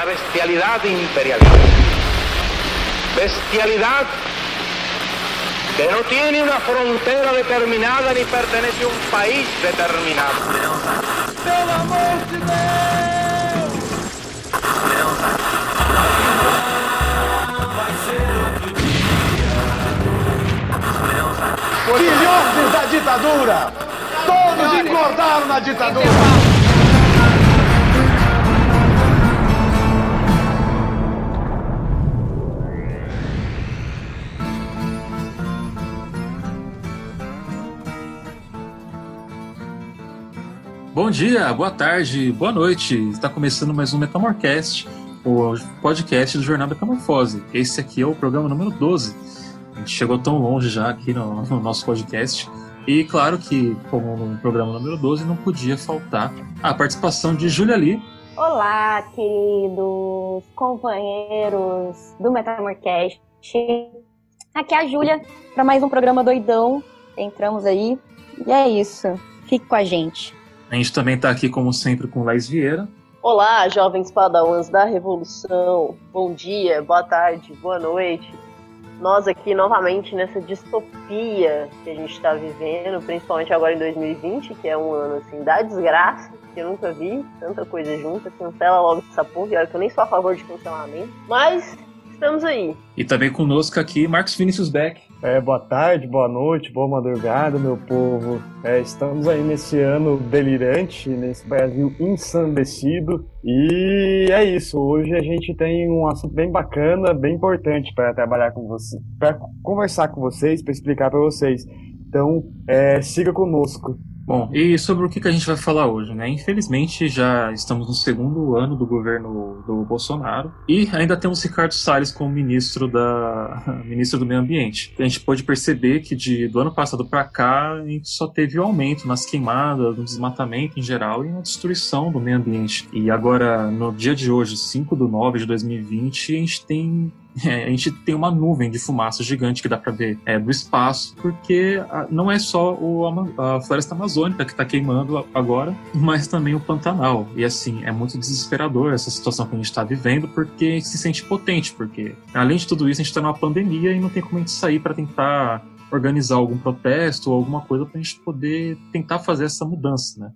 la bestialidad imperialista. Bestialidad que no tiene una frontera determinada ni pertenece a un país determinado. Filhotes da ditadura! Todos engordaram na ditadura! Bom dia, boa tarde, boa noite. Está começando mais um Metamorcast, o podcast do Jornal Metamorfose. Esse aqui é o programa número 12. A gente chegou tão longe já aqui no, no nosso podcast. E claro que, como no programa número 12, não podia faltar a participação de Júlia Lee. Olá, queridos companheiros do Metamorcast. Aqui é a Júlia para mais um programa doidão. Entramos aí. E é isso. Fique com a gente. A gente também está aqui, como sempre, com Laís Vieira. Olá, jovens padawans da Revolução. Bom dia, boa tarde, boa noite. Nós aqui novamente nessa distopia que a gente está vivendo, principalmente agora em 2020, que é um ano assim da desgraça, que eu nunca vi tanta coisa junta. Cancela logo essa porra, e olha que eu nem sou a favor de cancelamento. Mas estamos aí. E também conosco aqui, Marcos Vinícius Beck. É, boa tarde, boa noite, boa madrugada, meu povo. É, estamos aí nesse ano delirante, nesse Brasil ensandecido. E é isso. Hoje a gente tem um assunto bem bacana, bem importante para trabalhar com vocês, para conversar com vocês, para explicar para vocês. Então, é, siga conosco. Bom, e sobre o que a gente vai falar hoje, né? Infelizmente já estamos no segundo ano do governo do Bolsonaro e ainda temos Ricardo Salles como ministro da ministro do Meio Ambiente. A gente pode perceber que de, do ano passado para cá a gente só teve um aumento nas queimadas, no desmatamento em geral e na destruição do meio ambiente. E agora, no dia de hoje, 5 de 9 de 2020, a gente tem é, a gente tem uma nuvem de fumaça gigante que dá para ver é, do espaço, porque a, não é só o, a, floresta amazônica que está queimando agora, mas também o Pantanal. E assim, é muito desesperador essa situação que a gente está vivendo, porque se sente potente, porque além de tudo isso, a gente está numa pandemia e não tem como a gente sair para tentar organizar algum protesto ou alguma coisa para a gente poder tentar fazer essa mudança, né?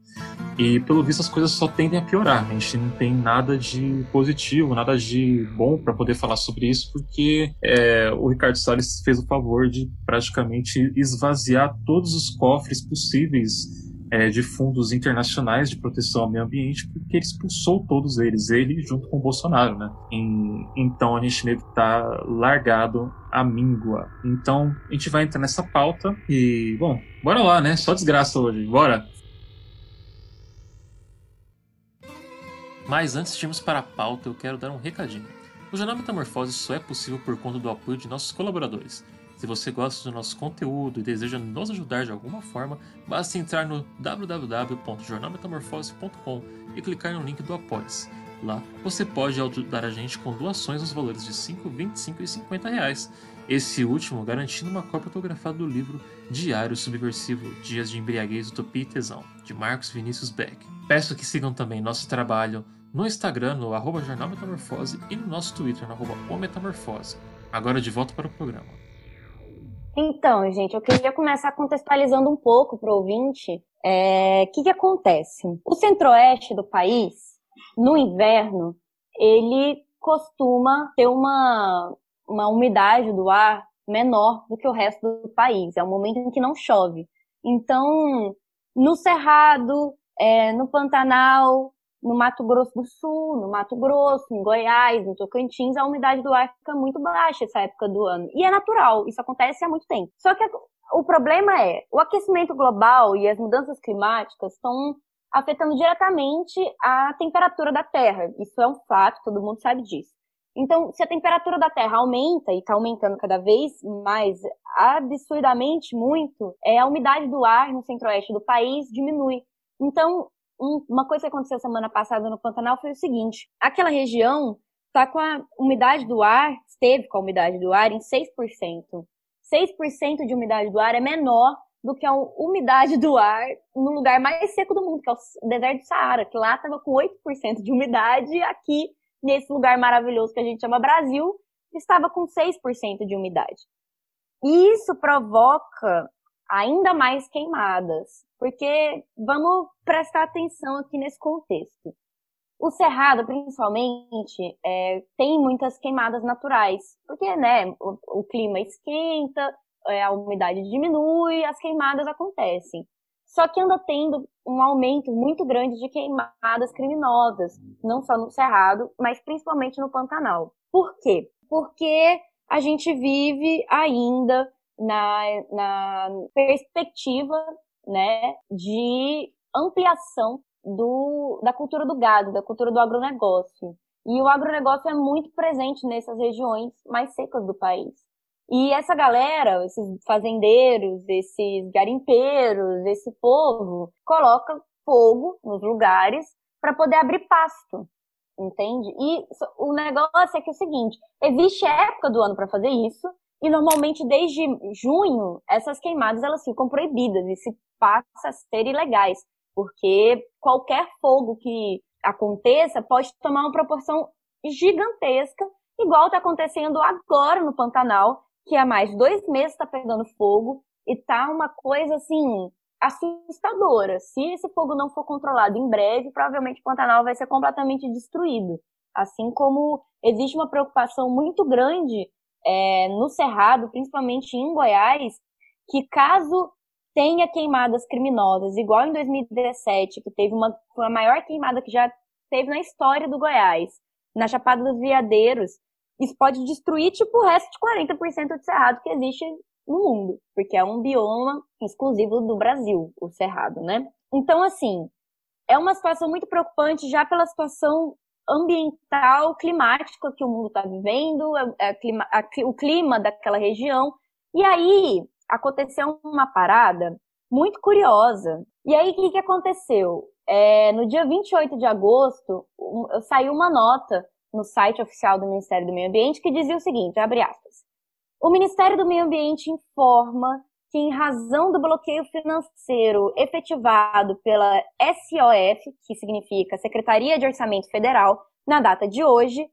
E pelo visto as coisas só tendem a piorar. A gente não tem nada de positivo, nada de bom para poder falar sobre isso, porque é, o Ricardo Salles fez o favor de praticamente esvaziar todos os cofres possíveis é, de fundos internacionais de proteção ao meio ambiente, porque ele expulsou todos eles, ele junto com o Bolsonaro, né? Então a gente meio que tá largado à míngua. Então a gente vai entrar nessa pauta e, bom, bora lá, né? Só desgraça hoje, bora! Mas antes de irmos para a pauta, eu quero dar um recadinho. O Jornal Metamorfose só é possível por conta do apoio de nossos colaboradores. Se você gosta do nosso conteúdo e deseja nos ajudar de alguma forma, basta entrar no www.jornalmetamorfose.com e clicar no link do Apoia-se. Lá você pode ajudar a gente com doações nos valores de 5, 25 e 50 reais. Esse último garantindo uma cópia autografada do livro Diário Subversivo Dias de Embriaguez, Utopia e Tesão, de Marcos Vinícius Beck. Peço que sigam também nosso trabalho no Instagram, no arroba Jornal Metamorfose, e no nosso Twitter, no arroba o Metamorfose. Agora de volta para o programa. Então, gente, eu queria começar contextualizando um pouco para o ouvinte o é, que, que acontece. O centro-oeste do país, no inverno, ele costuma ter uma, uma umidade do ar menor do que o resto do país. É um momento em que não chove. Então, no Cerrado, é, no Pantanal, no Mato Grosso do Sul, no Mato Grosso, em Goiás, no Tocantins, a umidade do ar fica muito baixa essa época do ano. E é natural, isso acontece há muito tempo. Só que o problema é, o aquecimento global e as mudanças climáticas estão afetando diretamente a temperatura da Terra. Isso é um fato, todo mundo sabe disso. Então, se a temperatura da Terra aumenta e está aumentando cada vez mais absurdamente muito, é a umidade do ar no centro-oeste do país diminui. Então, um, uma coisa que aconteceu semana passada no Pantanal foi o seguinte: aquela região está com a umidade do ar, esteve com a umidade do ar em 6%. 6% de umidade do ar é menor do que a umidade do ar no lugar mais seco do mundo, que é o deserto do Saara, que lá estava com 8% de umidade e aqui nesse lugar maravilhoso que a gente chama Brasil, estava com 6% de umidade. E isso provoca ainda mais queimadas, porque vamos prestar atenção aqui nesse contexto. O cerrado, principalmente, é, tem muitas queimadas naturais, porque né, o, o clima esquenta, é, a umidade diminui, as queimadas acontecem. Só que anda tendo um aumento muito grande de queimadas criminosas, não só no Cerrado, mas principalmente no Pantanal. Por quê? Porque a gente vive ainda na, na perspectiva né, de ampliação do, da cultura do gado, da cultura do agronegócio. E o agronegócio é muito presente nessas regiões mais secas do país. E essa galera, esses fazendeiros, esses garimpeiros, esse povo, coloca fogo nos lugares para poder abrir pasto, entende? E o negócio é que é o seguinte: existe época do ano para fazer isso, e normalmente desde junho essas queimadas elas ficam proibidas e se passa a ser ilegais, porque qualquer fogo que aconteça pode tomar uma proporção gigantesca, igual está acontecendo agora no Pantanal, que há mais dois meses está pegando fogo e tá uma coisa assim assustadora. Se esse fogo não for controlado em breve, provavelmente o Pantanal vai ser completamente destruído. Assim como existe uma preocupação muito grande é, no Cerrado, principalmente em Goiás, que caso tenha queimadas criminosas, igual em 2017, que teve uma, foi a maior queimada que já teve na história do Goiás, na Chapada dos Veadeiros, isso pode destruir, tipo, o resto de 40% de cerrado que existe no mundo, porque é um bioma exclusivo do Brasil, o cerrado, né? Então, assim, é uma situação muito preocupante já pela situação ambiental, climática que o mundo está vivendo, é, é clima, a, o clima daquela região. E aí aconteceu uma parada muito curiosa. E aí o que, que aconteceu? É, no dia 28 de agosto, um, saiu uma nota no site oficial do Ministério do Meio Ambiente que dizia o seguinte, abre aspas. O Ministério do Meio Ambiente informa que em razão do bloqueio financeiro efetivado pela SOF, que significa Secretaria de Orçamento Federal, na data de hoje,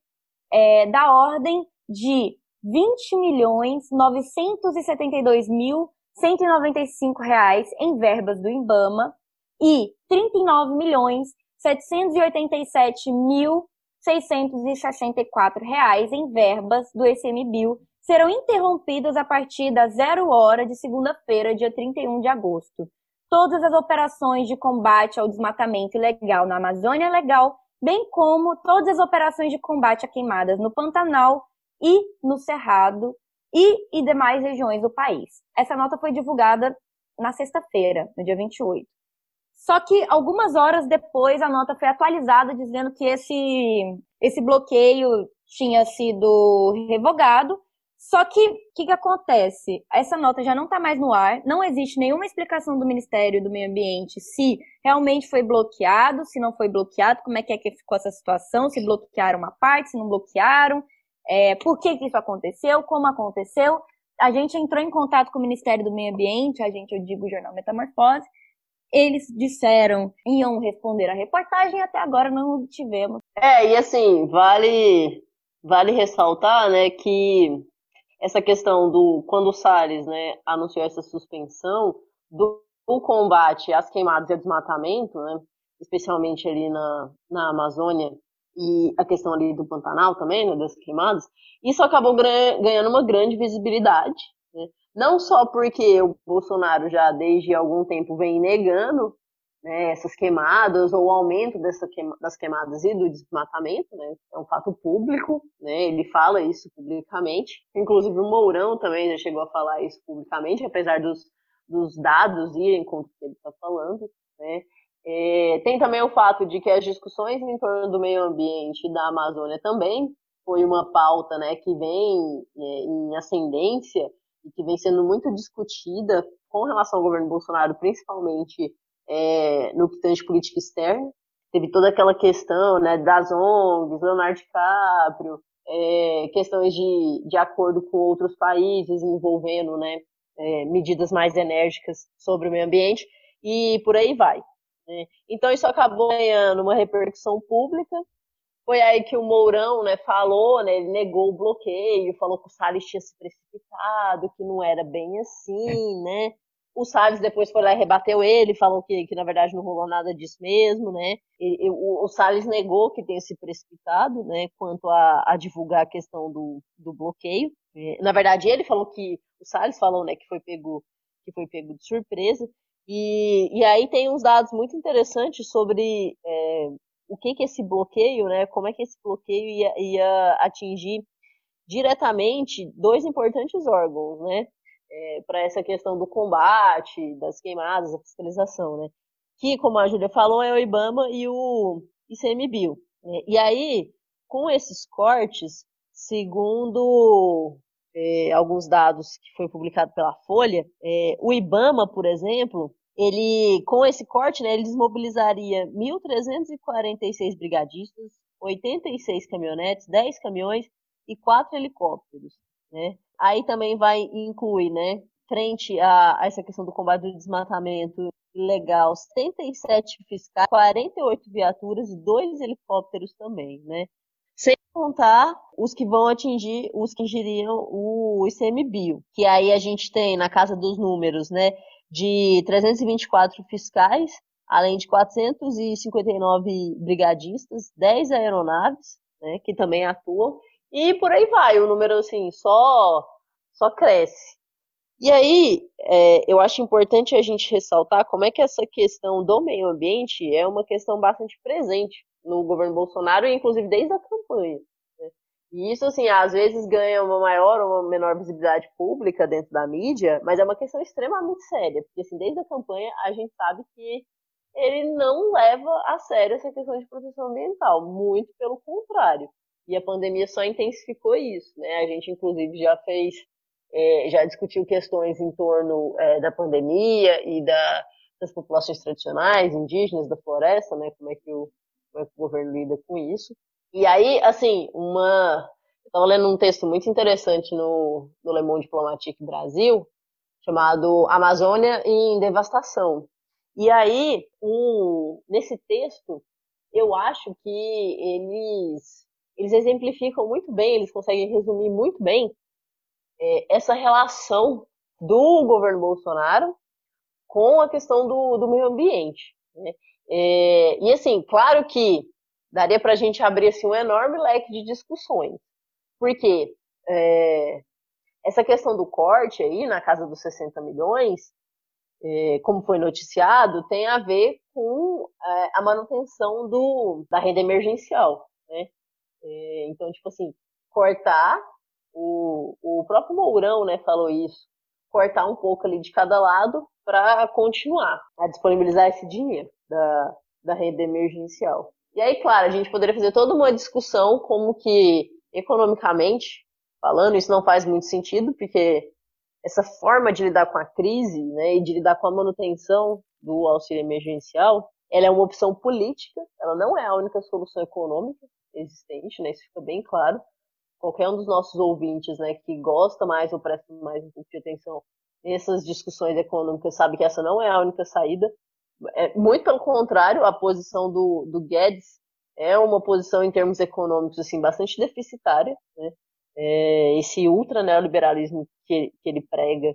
é da ordem de 20 milhões 972 mil 195 reais em verbas do IBAMA e 39 milhões 787 mil 664 reais em verbas do ICMBio serão interrompidas a partir da zero hora de segunda-feira, dia 31 de agosto. Todas as operações de combate ao desmatamento ilegal na Amazônia Legal, bem como todas as operações de combate a queimadas no Pantanal e no Cerrado e, e demais regiões do país. Essa nota foi divulgada na sexta-feira, no dia 28. Só que algumas horas depois a nota foi atualizada dizendo que esse, esse bloqueio tinha sido revogado. Só que o que, que acontece? Essa nota já não está mais no ar, não existe nenhuma explicação do Ministério do Meio Ambiente se realmente foi bloqueado, se não foi bloqueado, como é que, é que ficou essa situação, se bloquearam uma parte, se não bloquearam, é, por que, que isso aconteceu, como aconteceu. A gente entrou em contato com o Ministério do Meio Ambiente, a gente, eu digo, o jornal Metamorfose, eles disseram iam responder a reportagem e até agora não tivemos. É, e assim, vale vale ressaltar, né, que essa questão do quando o Salles, né, anunciou essa suspensão do, do combate às queimadas e ao desmatamento, né, especialmente ali na, na Amazônia e a questão ali do Pantanal também, né, das queimadas, isso acabou ganhando uma grande visibilidade, né, não só porque o Bolsonaro já desde algum tempo vem negando né, essas queimadas ou o aumento dessa queima, das queimadas e do desmatamento, né, é um fato público, né, ele fala isso publicamente. Inclusive o Mourão também já chegou a falar isso publicamente, apesar dos, dos dados irem contra o que ele está falando. Né. É, tem também o fato de que as discussões em torno do meio ambiente e da Amazônia também foi uma pauta né, que vem é, em ascendência e que vem sendo muito discutida com relação ao governo Bolsonaro, principalmente é, no que tange política externa. Teve toda aquela questão né, das ONGs, Leonardo DiCaprio, é, questões de, de acordo com outros países envolvendo né, é, medidas mais enérgicas sobre o meio ambiente e por aí vai. Né? Então isso acabou ganhando uma repercussão pública foi aí que o Mourão, né, falou, né, ele negou o bloqueio, falou que o Salles tinha se precipitado, que não era bem assim, né? O Salles depois foi lá e rebateu ele, falou que, que na verdade não rolou nada disso mesmo, né? E, e, o, o Salles negou que tenha se precipitado, né, quanto a, a divulgar a questão do, do bloqueio. É, na verdade, ele falou que o Salles falou, né, que foi pego que foi pego de surpresa. E, e aí tem uns dados muito interessantes sobre é, o que que esse bloqueio, né, como é que esse bloqueio ia, ia atingir diretamente dois importantes órgãos, né, é, para essa questão do combate, das queimadas, da fiscalização, né, que, como a Júlia falou, é o IBAMA e o ICMBio. Né? E aí, com esses cortes, segundo é, alguns dados que foi publicado pela Folha, é, o IBAMA, por exemplo, ele, com esse corte, né, ele desmobilizaria 1.346 brigadistas, 86 caminhonetes, 10 caminhões e 4 helicópteros, né? Aí também vai incluir, né, frente a, a essa questão do combate do desmatamento ilegal, 77 fiscais, 48 viaturas e dois helicópteros também, né? Sem contar os que vão atingir, os que atingiriam o ICMBio, que aí a gente tem na casa dos números, né, de 324 fiscais, além de 459 brigadistas, 10 aeronaves, né, que também atuam, e por aí vai, o número assim só só cresce. E aí, é, eu acho importante a gente ressaltar como é que essa questão do meio ambiente é uma questão bastante presente no governo Bolsonaro, inclusive desde a campanha. Né? E isso, assim, às vezes ganha uma maior ou uma menor visibilidade pública dentro da mídia, mas é uma questão extremamente séria, porque, assim, desde a campanha a gente sabe que ele não leva a sério essa questão de proteção ambiental, muito pelo contrário. E a pandemia só intensificou isso, né? A gente, inclusive, já fez, é, já discutiu questões em torno é, da pandemia e da, das populações tradicionais, indígenas, da floresta, né? Como é que o como é que o governo lida com isso. E aí, assim, uma. Eu estava lendo um texto muito interessante no, no Le Monde Diplomatique Brasil, chamado Amazônia em Devastação. E aí, um, nesse texto, eu acho que eles, eles exemplificam muito bem, eles conseguem resumir muito bem é, essa relação do governo Bolsonaro com a questão do, do meio ambiente. Né? É, e assim, claro que daria para a gente abrir assim, um enorme leque de discussões. Porque é, essa questão do corte aí, na casa dos 60 milhões, é, como foi noticiado, tem a ver com é, a manutenção do, da renda emergencial. Né? É, então, tipo assim, cortar, o, o próprio Mourão né, falou isso, cortar um pouco ali de cada lado para continuar a disponibilizar esse dinheiro da, da rede emergencial. E aí, claro, a gente poderia fazer toda uma discussão como que, economicamente falando, isso não faz muito sentido, porque essa forma de lidar com a crise né, e de lidar com a manutenção do auxílio emergencial, ela é uma opção política, ela não é a única solução econômica existente, né, isso fica bem claro. Qualquer um dos nossos ouvintes né, que gosta mais ou presta mais um pouco de atenção nessas discussões econômicas sabe que essa não é a única saída. É, muito pelo contrário, a posição do, do Guedes é uma posição em termos econômicos assim bastante deficitária. Né? É, esse ultra neoliberalismo que, que ele prega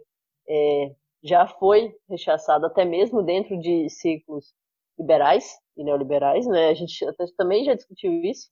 é, já foi rechaçado até mesmo dentro de ciclos liberais e neoliberais. Né? A gente até, também já discutiu isso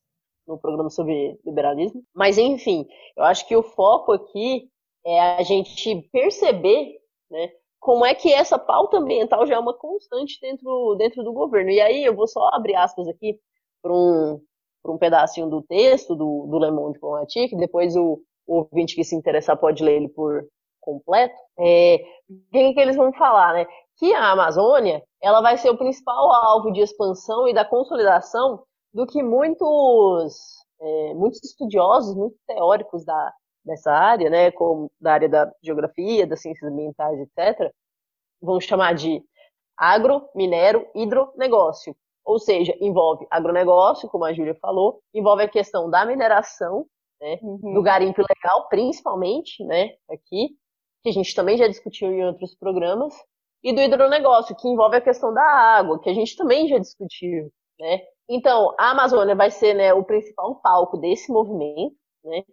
no programa sobre liberalismo. Mas enfim, eu acho que o foco aqui é a gente perceber né, como é que essa pauta ambiental já é uma constante dentro, dentro do governo. E aí eu vou só abrir aspas aqui para um, um pedacinho do texto do, do Le Monde Diplomatique, depois o, o ouvinte que se interessar pode ler ele por completo. É, o que, que eles vão falar, né? Que a Amazônia ela vai ser o principal alvo de expansão e da consolidação do que muitos, é, muitos estudiosos, muitos teóricos da, dessa área, né, como da área da geografia, das ciências ambientais, etc., vão chamar de agro, minero, hidronegócio. Ou seja, envolve agronegócio, como a Júlia falou, envolve a questão da mineração, né, uhum. do garimpo ilegal, principalmente, né, aqui, que a gente também já discutiu em outros programas, e do hidronegócio, que envolve a questão da água, que a gente também já discutiu, né, Então, a Amazônia vai ser né, o principal palco desse movimento, né?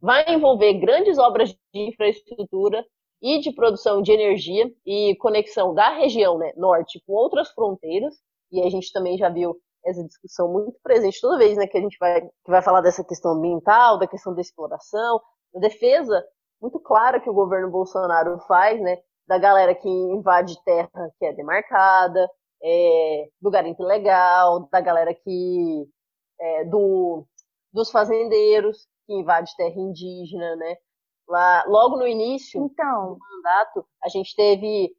vai envolver grandes obras de infraestrutura e de produção de energia e conexão da região né, norte com outras fronteiras, e a gente também já viu essa discussão muito presente toda vez né, que a gente vai, que vai falar dessa questão ambiental, da questão da exploração, da defesa muito clara que o governo Bolsonaro faz, né, da galera que invade terra que é demarcada, é, do garimpo ilegal, da galera que é, do, dos fazendeiros que invade terra indígena, né? Lá, logo no início então. do mandato, a gente teve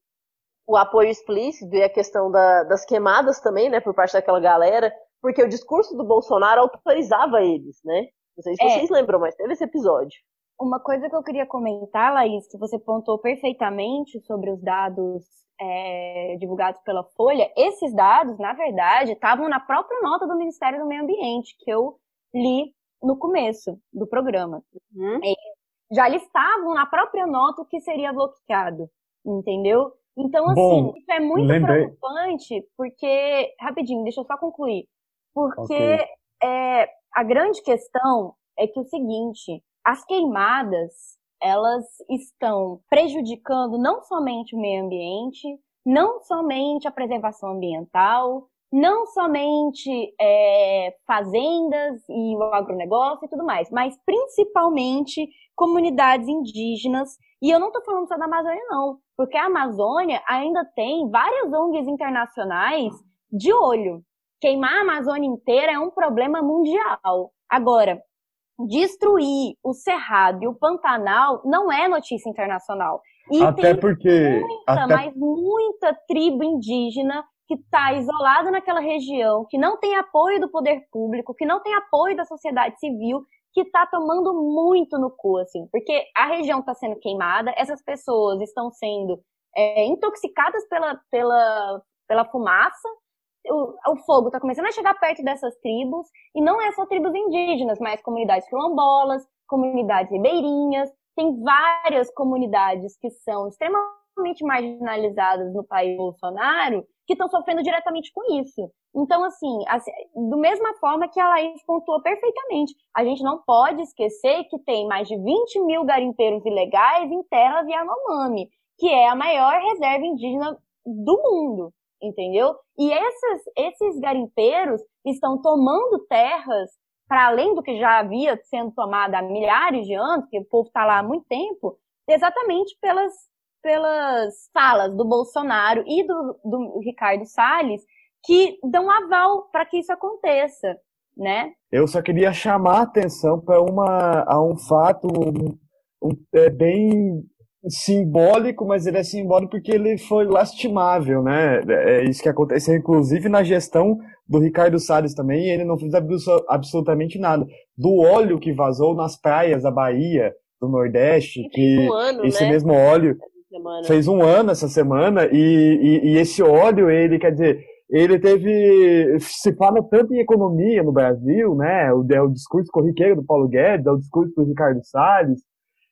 o apoio explícito e a questão da, das queimadas também, né, por parte daquela galera, porque o discurso do Bolsonaro autorizava eles, né? Não sei se é. vocês lembram, mas teve esse episódio. Uma coisa que eu queria comentar, Laís, que você pontou perfeitamente sobre os dados é, divulgados pela Folha, esses dados, na verdade, estavam na própria nota do Ministério do Meio Ambiente, que eu li no começo do programa. Uhum. É, já listavam na própria nota o que seria bloqueado, entendeu? Então, assim, Bom, isso é muito lembrei. preocupante, porque. Rapidinho, deixa eu só concluir. Porque okay. é, a grande questão é que o seguinte: as queimadas elas estão prejudicando não somente o meio ambiente, não somente a preservação ambiental, não somente é, fazendas e o agronegócio e tudo mais, mas principalmente comunidades indígenas. E eu não estou falando só da Amazônia, não, porque a Amazônia ainda tem várias ONGs internacionais de olho. Queimar a Amazônia inteira é um problema mundial. Agora, destruir o Cerrado e o Pantanal não é notícia internacional. E até porque. Muita, até... mas muita tribo indígena que está isolada naquela região, que não tem apoio do poder público, que não tem apoio da sociedade civil, que está tomando muito no cu, assim, porque a região está sendo queimada, essas pessoas estão sendo é, intoxicadas pela, pela, pela fumaça, o, o fogo está começando a chegar perto dessas tribos, e não é só tribos indígenas, mas comunidades quilombolas, comunidades ribeirinhas, tem várias comunidades que são extremamente marginalizadas no país Bolsonaro, que estão sofrendo diretamente com isso. Então, assim, assim, do mesma forma que a Laís pontuou perfeitamente, a gente não pode esquecer que tem mais de 20 mil garimpeiros ilegais em terras Yanomami, que é a maior reserva indígena do mundo entendeu? E esses, esses garimpeiros estão tomando terras para além do que já havia sendo tomado há milhares de anos, que o povo está lá há muito tempo, exatamente pelas, pelas falas do Bolsonaro e do, do Ricardo Salles, que dão aval para que isso aconteça, né? Eu só queria chamar a atenção para uma a um fato um, um, é bem simbólico, mas ele é simbólico porque ele foi lastimável, né? É isso que aconteceu, inclusive na gestão do Ricardo Salles também, ele não fez absolutamente nada. Do óleo que vazou nas praias da Bahia, do Nordeste, que um ano, esse né? mesmo óleo fez um ano essa semana, e, e, e esse óleo, ele, quer dizer, ele teve, se fala tanto em economia no Brasil, né? O, é o discurso corriqueiro do Paulo Guedes, é o discurso do Ricardo Salles,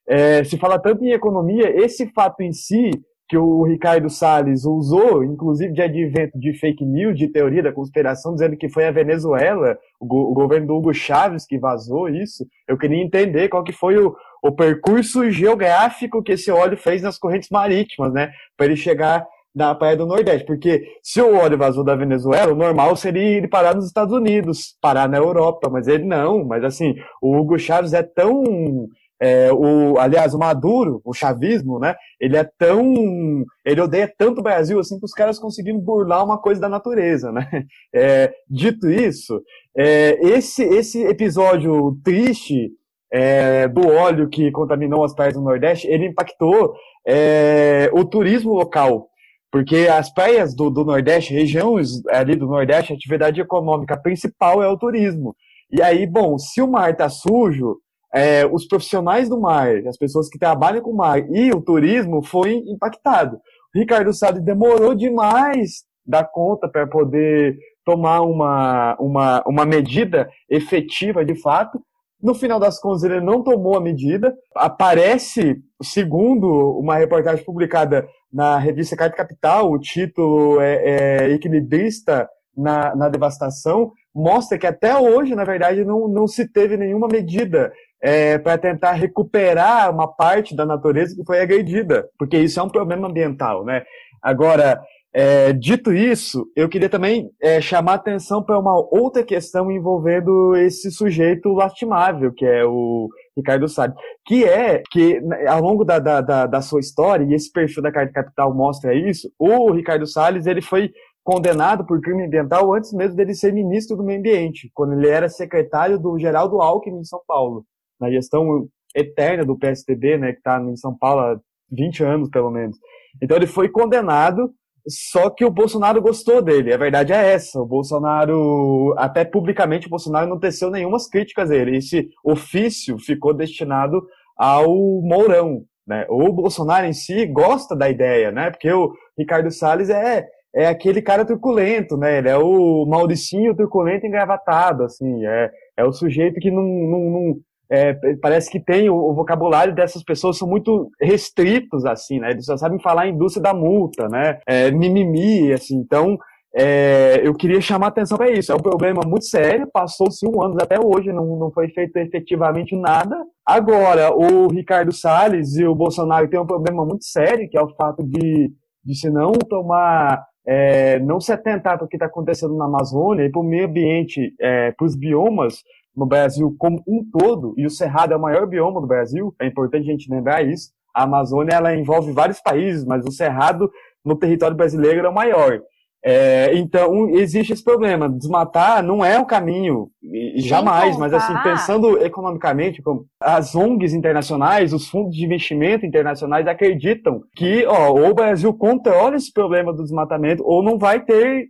é, se fala tanto em economia, esse fato em si, que o Ricardo Salles usou, inclusive de advento de fake news, de teoria da conspiração, dizendo que foi a Venezuela, o, go o governo do Hugo Chávez que vazou isso, eu queria entender qual que foi o, o percurso geográfico que esse óleo fez nas correntes marítimas, né, para ele chegar na Praia do Nordeste, porque se o óleo vazou da Venezuela, o normal seria ele parar nos Estados Unidos, parar na Europa, mas ele não, mas assim, o Hugo Chávez é tão é, o, aliás, o Maduro, o chavismo, né? Ele é tão. Ele odeia tanto o Brasil assim que os caras conseguiram burlar uma coisa da natureza, né? É, dito isso, é, esse, esse episódio triste é, do óleo que contaminou as praias do Nordeste, ele impactou é, o turismo local. Porque as praias do, do Nordeste, regiões ali do Nordeste, a atividade econômica principal é o turismo. E aí, bom, se o mar tá sujo, é, os profissionais do mar, as pessoas que trabalham com o mar e o turismo foi impactado. O Ricardo Salles demorou demais da conta para poder tomar uma, uma, uma medida efetiva de fato. No final das contas, ele não tomou a medida. Aparece, segundo uma reportagem publicada na revista Carta Capital, o título é, é Equilibrista na, na devastação, mostra que até hoje, na verdade, não, não se teve nenhuma medida é, para tentar recuperar uma parte da natureza que foi agredida, porque isso é um problema ambiental, né? Agora, é, dito isso, eu queria também é, chamar atenção para uma outra questão envolvendo esse sujeito lastimável, que é o Ricardo Salles, que é que ao longo da, da, da, da sua história, e esse perfil da Carta Capital mostra isso, o Ricardo Salles ele foi condenado por crime ambiental antes mesmo dele ser ministro do meio ambiente, quando ele era secretário do Geraldo Alckmin em São Paulo, na gestão eterna do PSDB, né, que está em São Paulo há 20 anos pelo menos. Então ele foi condenado só que o Bolsonaro gostou dele, a verdade é essa. O Bolsonaro, até publicamente, o Bolsonaro não teceu nenhuma críticas a ele. Esse ofício ficou destinado ao Mourão. Né? O Bolsonaro em si gosta da ideia, né? Porque o Ricardo Salles é, é aquele cara truculento, né? Ele é o Mauricinho truculento engravatado, assim. É, é o sujeito que não, não, não é, parece que tem o, o, vocabulário dessas pessoas são muito restritos assim, né? Eles só sabem falar indústria da multa, né? É, mimimi, assim. Então, é, eu queria chamar atenção para isso. É um problema muito sério. Passou-se um ano até hoje, não, não foi feito efetivamente nada. Agora, o Ricardo Salles e o Bolsonaro têm um problema muito sério, que é o fato de, de se não tomar é, não se atentar para o que está acontecendo na Amazônia e para o meio ambiente, é, para os biomas, no Brasil como um todo, e o Cerrado é o maior bioma do Brasil, é importante a gente lembrar isso. A Amazônia ela envolve vários países, mas o Cerrado no território brasileiro é o maior. É, então, existe esse problema. Desmatar não é o caminho, jamais, mas assim, pensando economicamente, as ONGs internacionais, os fundos de investimento internacionais acreditam que ó, ou o Brasil controla esse problema do desmatamento, ou não vai ter,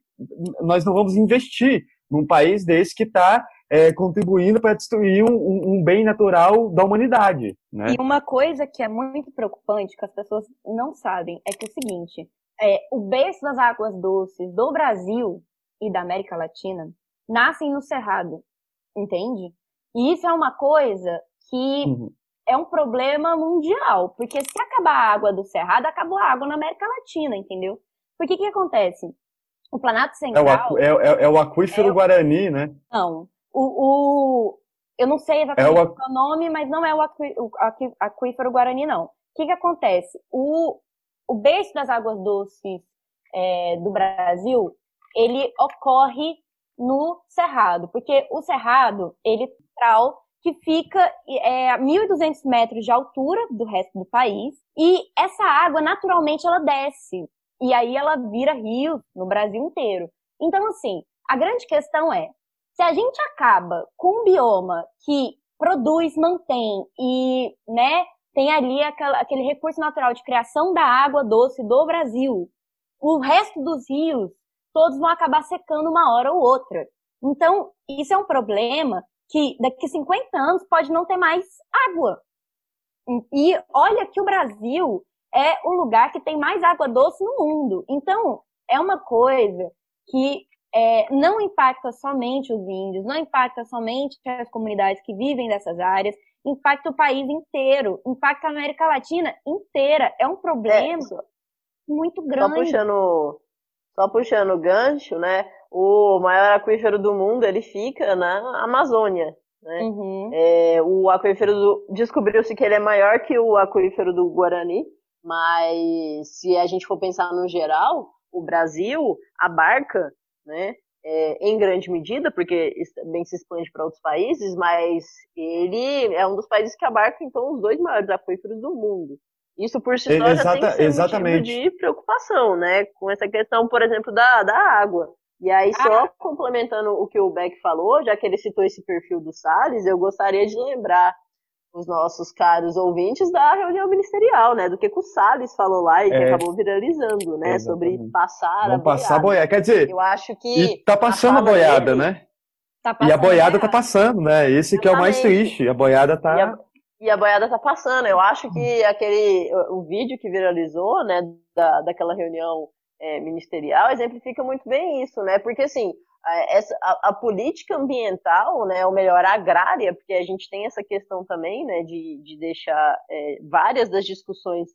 nós não vamos investir num país desse que está é, contribuindo para destruir um, um, bem natural da humanidade. Né? E uma coisa que é muito preocupante, que as pessoas não sabem, é que é o seguinte: é, o berço das águas doces do Brasil e da América Latina nascem no Cerrado, entende? E isso é uma coisa que uhum. é um problema mundial, porque se acabar a água do Cerrado, acabou a água na América Latina, entendeu? Porque que acontece? O Planalto Central... É o, é, é, é o aquífero é. Guarani, né? Não, o, o, eu não sei exatamente é o... o nome, mas não é o, aquí, o aquífero Guarani, não. O que, que acontece? O, o berço das águas doces é, do Brasil, ele ocorre no Cerrado, porque o Cerrado, ele é que fica é, a 1.200 metros de altura do resto do país, e essa água, naturalmente, ela desce, e aí ela vira rio no Brasil inteiro. Então, assim, a grande questão é, se a gente acaba com um bioma que produz, mantém e, né, tem ali aquela, aquele recurso natural de criação da água doce do Brasil, o resto dos rios, todos vão acabar secando uma hora ou outra. Então, isso é um problema que daqui a 50 anos pode não ter mais água. E olha que o Brasil é o lugar que tem mais água doce no mundo. Então, é uma coisa que é, não impacta somente os índios, não impacta somente as comunidades que vivem dessas áreas, impacta o país inteiro, impacta a América Latina inteira. É um problema é, muito grande. Só puxando, só puxando o gancho, né? O maior aquífero do mundo ele fica na Amazônia. Né? Uhum. É, o aquífero do... descobriu-se que ele é maior que o aquífero do Guarani, mas se a gente for pensar no geral, o Brasil abarca né? É, em grande medida, porque bem se expande para outros países, mas ele é um dos países que abarca então os dois maiores aquíferos do mundo. Isso por si só Exata, já tem que ser exatamente. motivo de preocupação, né? Com essa questão, por exemplo, da, da água. E aí, só ah. complementando o que o Beck falou, já que ele citou esse perfil do Salles, eu gostaria de lembrar os nossos caros ouvintes da reunião ministerial, né? Do que, que o Salles falou lá e que é, acabou viralizando, né? Exatamente. Sobre passar Vamos a boiada. passar a boiada. Quer dizer, eu acho que. E tá passando a, a boiada, dele, né? Tá e a boiada tá passando, né? Esse Exatamente. que é o mais triste. A boiada tá. E a, e a, boiada tá passando. Eu acho que aquele. O, o vídeo que viralizou, né? Da, daquela reunião é, ministerial exemplifica muito bem isso, né? Porque assim essa, a, a, política ambiental, né, ou melhor, agrária, porque a gente tem essa questão também, né, de, de deixar é, várias das discussões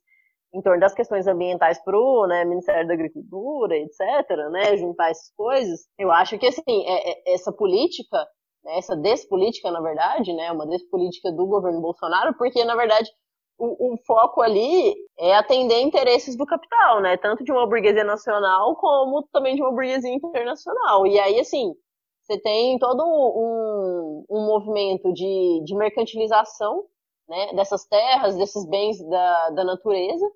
em torno das questões ambientais para o né, Ministério da Agricultura, etc., né, juntar essas coisas, eu acho que assim, é, é, essa política, né, essa despolítica, na verdade, né, uma despolítica do governo Bolsonaro, porque, na verdade, o, o, foco ali é atender interesses do capital, né, tanto de uma burguesia nacional como também de uma burguesia internacional. E aí, assim, você tem todo um, um movimento de, de mercantilização né, dessas terras, desses bens da, da natureza,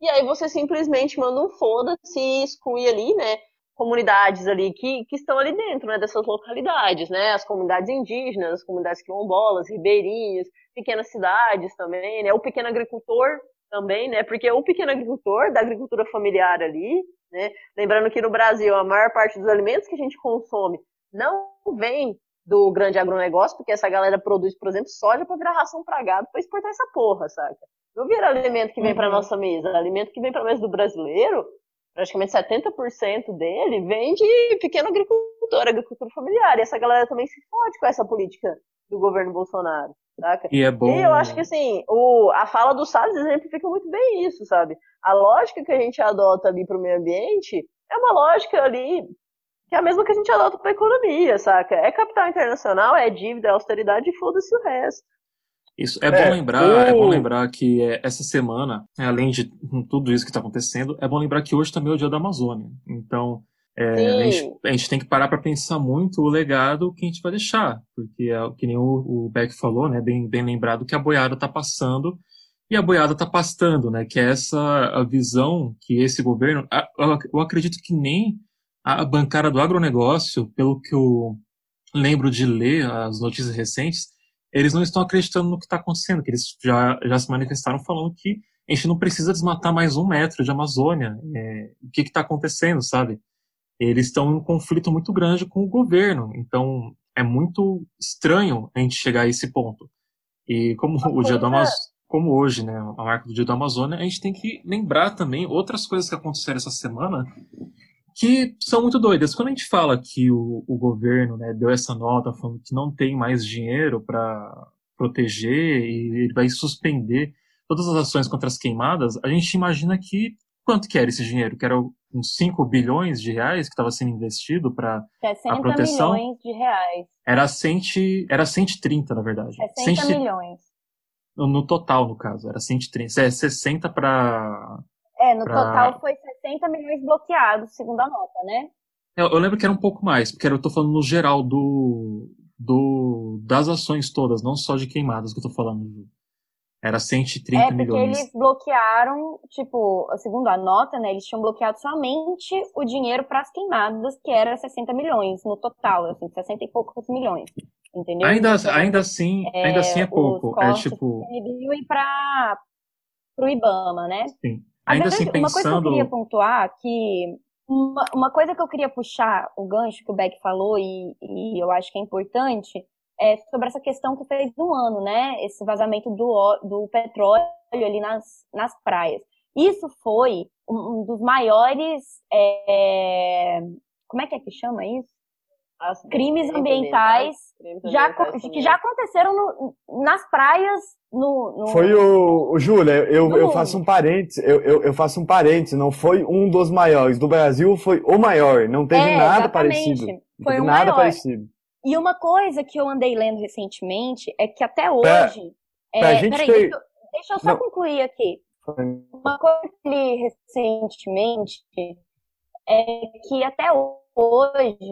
e aí você simplesmente manda um foda-se e exclui ali, né, comunidades ali que, que estão ali dentro, né, dessas localidades, né, as comunidades indígenas, as comunidades quilombolas, ribeirinhas, pequenas cidades também, né, o pequeno agricultor também, né, porque o pequeno agricultor da agricultura familiar ali, né, lembrando que no Brasil a maior parte dos alimentos que a gente consome não vem do grande agronegócio, porque essa galera produz, por exemplo, soja para virar ração para gado para exportar essa porra, saca? Não vira alimento que vem uhum. para nossa mesa, alimento que vem para mesa do brasileiro, praticamente 70% dele vem de pequeno agricultor, agricultura familiar. E essa galera também se fode com essa política do governo Bolsonaro, saca? E é bom. E eu acho que assim, o, a fala do Salles exemplifica muito bem isso, sabe? A lógica que a gente adota ali para o meio ambiente é uma lógica ali que é a mesma que a gente adota para a economia, saca? É capital internacional, é dívida, é austeridade e foda-se o resto. Isso é, é bom lembrar, o... é bom lembrar que é, essa semana, né, além de tudo isso que está acontecendo, é bom lembrar que hoje também é o dia da Amazônia. Então, é, a, gente, a, gente, tem que parar para pensar muito o legado que a gente vai deixar, porque é que nem o, o Beck falou, né, bem, bem lembrado que a boiada está passando e a boiada está pastando, né, que é essa a visão que esse governo, eu acredito que nem a bancada do agronegócio, pelo que eu lembro de ler as notícias recentes, eles não estão acreditando no que está acontecendo, que eles já, já se manifestaram falando que a gente não precisa desmatar mais um metro de Amazônia. É, o que está acontecendo, sabe? Eles estão em um conflito muito grande com o governo, então é muito estranho a gente chegar a esse ponto. E como o dia do Amazônia, como hoje, né, a marca do Dia da Amazônia, a gente tem que lembrar também outras coisas que aconteceram essa semana que são muito doidas. Quando a gente fala que o, o governo né, deu essa nota falando que não tem mais dinheiro para proteger e ele vai suspender todas as ações contra as queimadas, a gente imagina que quanto que era esse dinheiro? Que era uns 5 bilhões de reais que estava sendo investido para a proteção? milhões de reais. Era, cento, era 130, na verdade. 60 100, milhões. No, no total, no caso, era 130. É 60 para... É, no pra... total foi 60 milhões bloqueados, segundo a nota, né? Eu, eu lembro que era um pouco mais, porque eu tô falando no geral do, do das ações todas, não só de queimadas que eu tô falando. Era 130 é, milhões. porque eles bloquearam, tipo, segundo a nota, né, eles tinham bloqueado somente o dinheiro para as queimadas, que era 60 milhões no total, assim, 60 e poucos milhões, entendeu? Ainda, então, ainda assim, é, ainda assim é pouco, é tipo... E para o IBAMA, né? Sim. Ainda verdade, assim, pensando... Uma coisa que eu queria pontuar, que uma, uma, coisa que eu queria puxar o gancho que o Beck falou, e, e, eu acho que é importante, é sobre essa questão que fez do ano, né? Esse vazamento do, do petróleo ali nas, nas praias. Isso foi um, dos maiores. É, como é que é que chama isso? As crimes ambientais, crimes já, ambientais que já aconteceram no, nas praias no, no... Foi o, o Júlia, eu, eu faço um parênteses, eu, eu, eu, faço um parênteses, não foi um dos maiores. Do Brasil foi o maior, não teve é, nada parecido. Foi o nada maior. parecido. E uma coisa que eu andei lendo recentemente é que até hoje. Pra, pra é, gente peraí, ter... deixa, deixa, eu só não. concluir aqui. Uma coisa que eu li recentemente é que até hoje,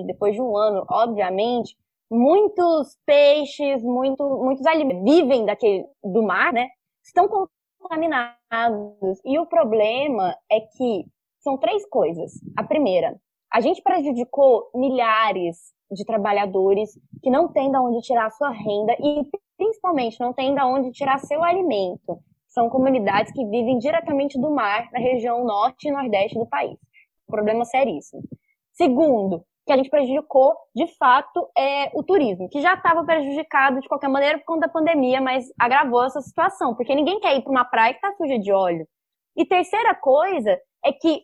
depois de um ano, obviamente, muitos peixes, muito, muitos alimentos vivem daquele, do mar, né? Estão contaminados. E o problema é que são três coisas. A primeira, a gente prejudicou milhares de trabalhadores que não têm de onde tirar sua renda e principalmente não têm de onde tirar seu alimento. São comunidades que vivem diretamente do mar na região norte e nordeste do país. Problema seríssimo. Segundo, que a gente prejudicou, de fato, é o turismo, que já estava prejudicado de qualquer maneira por conta da pandemia, mas agravou essa situação, porque ninguém quer ir para uma praia que está suja de óleo. E terceira coisa é que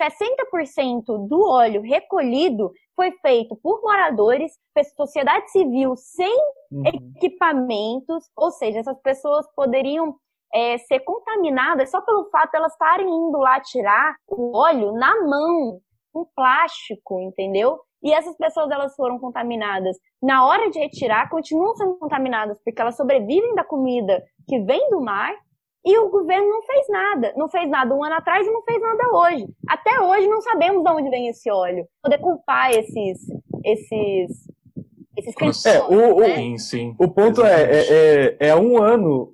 60% do óleo recolhido foi feito por moradores, sociedade civil sem uhum. equipamentos, ou seja, essas pessoas poderiam é, ser contaminadas só pelo fato de elas estarem indo lá tirar o óleo na mão, com plástico, entendeu? E essas pessoas elas foram contaminadas na hora de retirar, continuam sendo contaminadas porque elas sobrevivem da comida que vem do mar e o governo não fez nada. Não fez nada um ano atrás e não fez nada hoje. Até hoje não sabemos de onde vem esse óleo. Poder culpar esses. esses. esses. É, o, né? sim, sim. o ponto é, é, é, é um ano.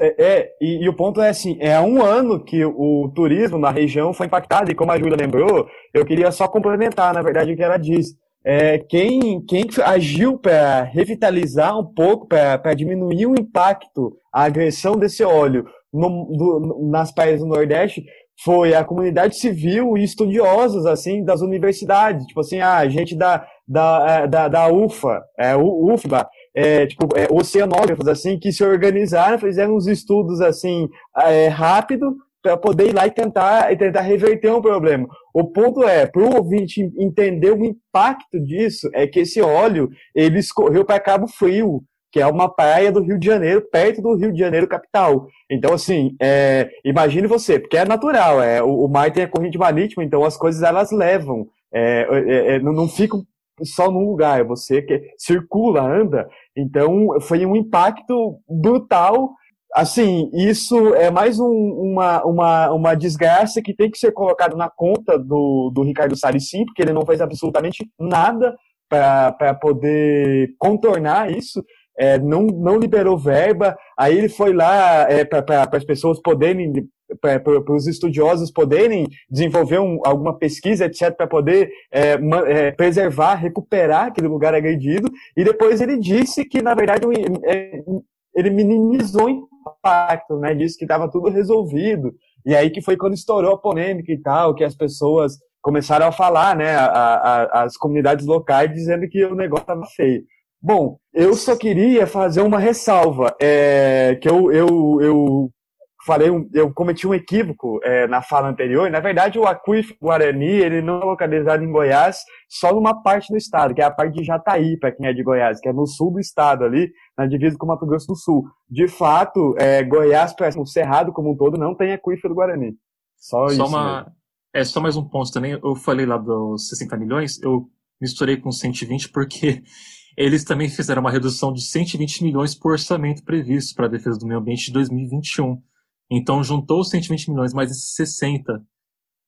É, é e, e, o ponto é assim, é há um ano que o turismo na região foi impactado, e como a Júlia lembrou, eu queria só complementar, na verdade, o que ela disse é, quem, quem agiu para revitalizar um pouco, para diminuir o impacto, a agressão desse óleo no, do, nas praias do Nordeste foi a comunidade civil e estudiosos assim das universidades, tipo assim, ah, a gente da, da, é, da, da UFA, é, UFBA, é, tipo, é, oceanógrafos assim que se organizaram, fizeram uns estudos assim é, rápido para poder ir lá e tentar, e tentar reverter um problema. O ponto é, para o ouvinte entender o impacto disso, é que esse óleo ele escorreu para Cabo Frio, que é uma praia do Rio de Janeiro, perto do Rio de Janeiro capital. Então, assim, é, imagine você, porque é natural, é, o, o, mar tem a corrente marítima, então as coisas elas levam, é, é, é não, não ficam só num lugar, é você que circula, anda. Então, foi um impacto brutal assim, isso é mais um, uma, uma, uma desgraça que tem que ser colocado na conta do, do Ricardo Salles, sim, porque ele não fez absolutamente nada para poder contornar isso. É, não, não liberou verba, aí ele foi lá é, para as pessoas poderem, para os estudiosos poderem desenvolver um, alguma pesquisa, etc., para poder é, é, preservar, recuperar aquele lugar agredido, e depois ele disse que, na verdade, é, ele minimizou impacto, né? Disse que estava tudo resolvido. E aí que foi quando estourou a polêmica e tal, que as pessoas começaram a falar, né? A, a, as comunidades locais dizendo que o negócio estava feio. Bom, eu só queria fazer uma ressalva, é, que eu, eu, eu falei, eu cometi um equívoco é, na fala anterior. Na verdade, o aquífero Guarani ele não é localizado em Goiás, só numa parte do estado, que é a parte de Jataí, para quem é de Goiás, que é no sul do estado ali, na divisa com o Mato Grosso do Sul. De fato, é, Goiás, o Cerrado como um todo, não tem aquífero Guarani. Só, só isso. Uma, é só mais um ponto também. Eu falei lá dos 60 milhões, eu misturei com 120 porque eles também fizeram uma redução de 120 milhões por orçamento previsto para a defesa do meio ambiente de 2021. Então juntou os 120 milhões mais esses 60.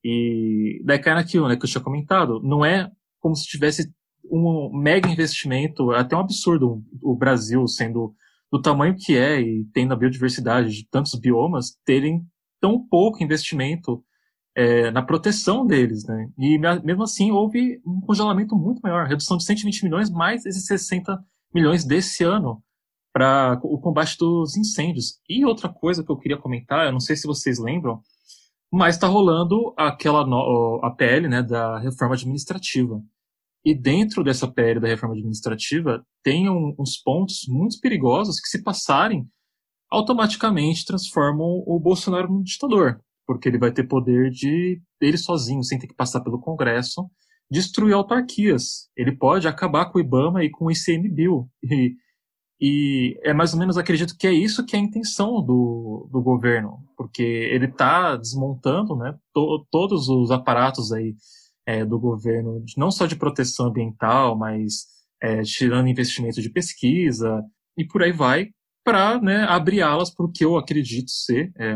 E daí cai naquilo, né, que eu tinha comentado. Não é como se tivesse um mega investimento, é até um absurdo o Brasil sendo do tamanho que é e tendo a biodiversidade de tantos biomas, terem tão pouco investimento é, na proteção deles, né? E mesmo assim houve um congelamento muito maior, redução de 120 milhões mais esses 60 milhões desse ano para o combate dos incêndios. E outra coisa que eu queria comentar, eu não sei se vocês lembram, mas está rolando aquela no, a PL né, da reforma administrativa. E dentro dessa PL da reforma administrativa tem um, uns pontos muito perigosos que, se passarem, automaticamente transformam o Bolsonaro num ditador, porque ele vai ter poder de ele sozinho, sem ter que passar pelo Congresso, destruir autarquias. Ele pode acabar com o IBAMA e com o ICMBio. E e é mais ou menos, acredito que é isso que é a intenção do, do governo, porque ele está desmontando né, to, todos os aparatos aí é, do governo, não só de proteção ambiental, mas é, tirando investimento de pesquisa e por aí vai, para né, abrir alas para o que eu acredito ser, é,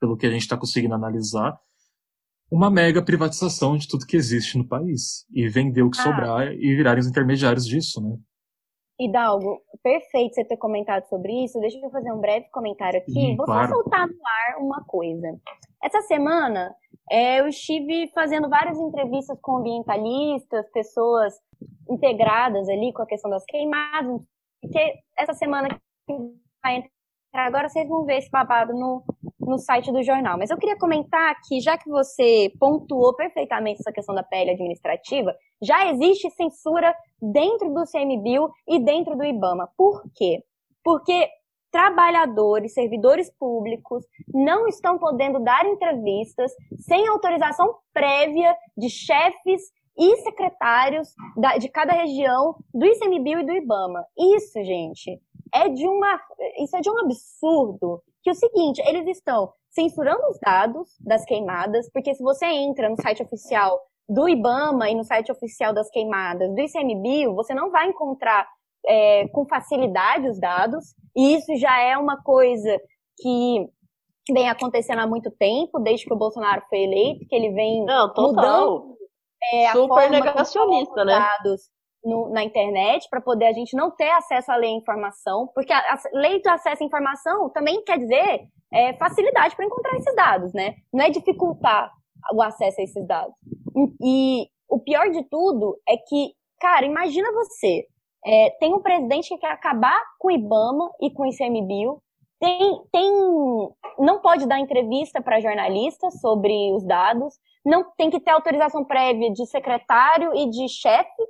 pelo que a gente está conseguindo analisar, uma mega privatização de tudo que existe no país e vender o que ah. sobrar e virarem os intermediários disso, né? Hidalgo, perfeito você ter comentado sobre isso. Deixa eu fazer um breve comentário aqui. Sim, Vou claro. só soltar no ar uma coisa. Essa semana é, eu estive fazendo várias entrevistas com ambientalistas, pessoas integradas ali com a questão das queimadas, porque essa semana que vai entrar agora vocês vão ver esse babado no, no site do jornal. Mas eu queria comentar que, já que você pontuou perfeitamente essa questão da pele administrativa, já existe censura dentro do CMBio e dentro do IBAMA. Por quê? Porque trabalhadores, servidores públicos não estão podendo dar entrevistas sem autorização prévia de chefes e secretários de cada região do ICMBio e do IBAMA. Isso, gente, é de uma, isso é de um absurdo que é o seguinte, eles estão censurando os dados das queimadas, porque se você entra no site oficial do IBAMA e no site oficial das queimadas do ICMBio, você não vai encontrar é, com facilidade os dados, e isso já é uma coisa que vem acontecendo há muito tempo, desde que o Bolsonaro foi eleito, que ele vem não, mudando é, a Super forma negacionista, né? dados no, na internet para poder a gente não ter acesso a ler informação, porque a, a lei do acesso à informação também quer dizer é, facilidade para encontrar esses dados, né? Não é dificultar o acesso a esses dados. E, e o pior de tudo é que, cara, imagina você, é, tem um presidente que quer acabar com o IBAMA e com o ICMBio, tem, tem, não pode dar entrevista para jornalistas sobre os dados, não tem que ter autorização prévia de secretário e de chefe.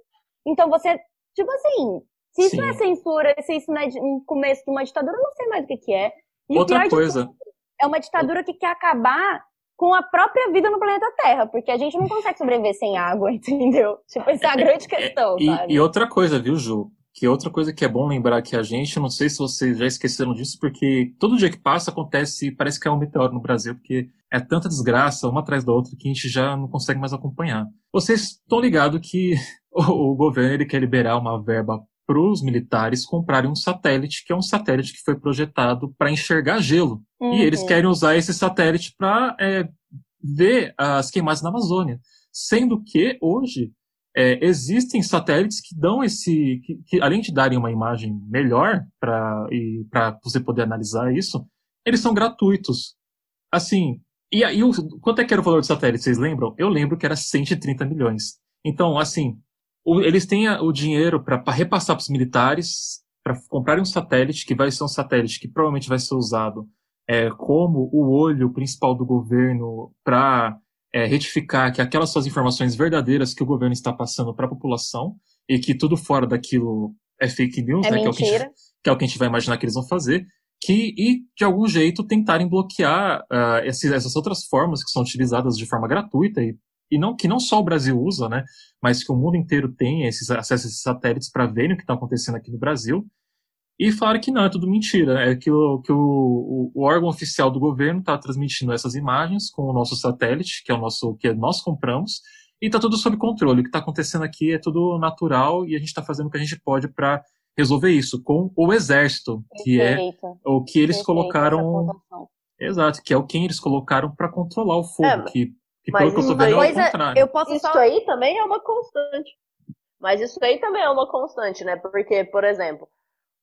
Então você, tipo assim, se isso Sim. não é censura, se isso não é um começo de uma ditadura, eu não sei mais o que, que é. E Outra coisa. tudo, é uma ditadura que quer acabar com a própria vida no planeta Terra, porque a gente não consegue sobreviver sem água, entendeu? Tipo, essa é a grande questão, E, sabe? e outra coisa, viu, Ju? Que outra coisa que é bom lembrar que a gente, não sei se vocês já esqueceram disso, porque todo dia que passa acontece, parece que é um meteoro no Brasil, porque é tanta desgraça, uma atrás da outra, que a gente já não consegue mais acompanhar. Vocês estão ligados que o, o governo ele quer liberar uma verba para os militares comprarem um satélite, que é um satélite que foi projetado para enxergar gelo. E eles Uhum. querem usar esse satélite para ver as queimadas na Amazônia. Sendo que hoje é, existem satélites que dão esse. Que, que, além de darem uma imagem melhor para você poder analisar isso, eles são gratuitos. Assim. E aí, quanto é que era o valor do satélite? Vocês lembram? Eu lembro que era 130 milhões. Então, assim, o, eles têm o dinheiro para repassar para os militares, para comprarem um satélite, que vai ser um satélite que provavelmente vai ser usado é, como o olho principal do governo para é, retificar que aquelas são as informações verdadeiras que o governo está passando para a população e que tudo fora daquilo é fake news, É né, que, é o que, a gente, que é o que a gente vai imaginar que eles vão fazer, que e de algum jeito tentarem bloquear ah, esses- essas outras formas que são utilizadas de forma gratuita e, e não que não só o Brasil usa, né, mas que o mundo inteiro tem esses acesso a esses satélites para verem o que está acontecendo aqui no Brasil. E falaram que não, é tudo mentira. É que o, que o, o- órgão oficial do governo está transmitindo essas imagens com o nosso satélite, que é o nosso que nós compramos, e está tudo sob controle. O que está acontecendo aqui é tudo natural e a gente está fazendo o que a gente pode para resolver isso com o exército, que é Perfeito, o que eles perfeito colocaram. Exato, que é o quem eles colocaram para controlar o fogo, É, que, que mas pelo que eu tô vendo é o Coisa, contrário. eu posso Isso só aí também é uma constante. Mas isso aí também é uma constante, né? Porque, por exemplo,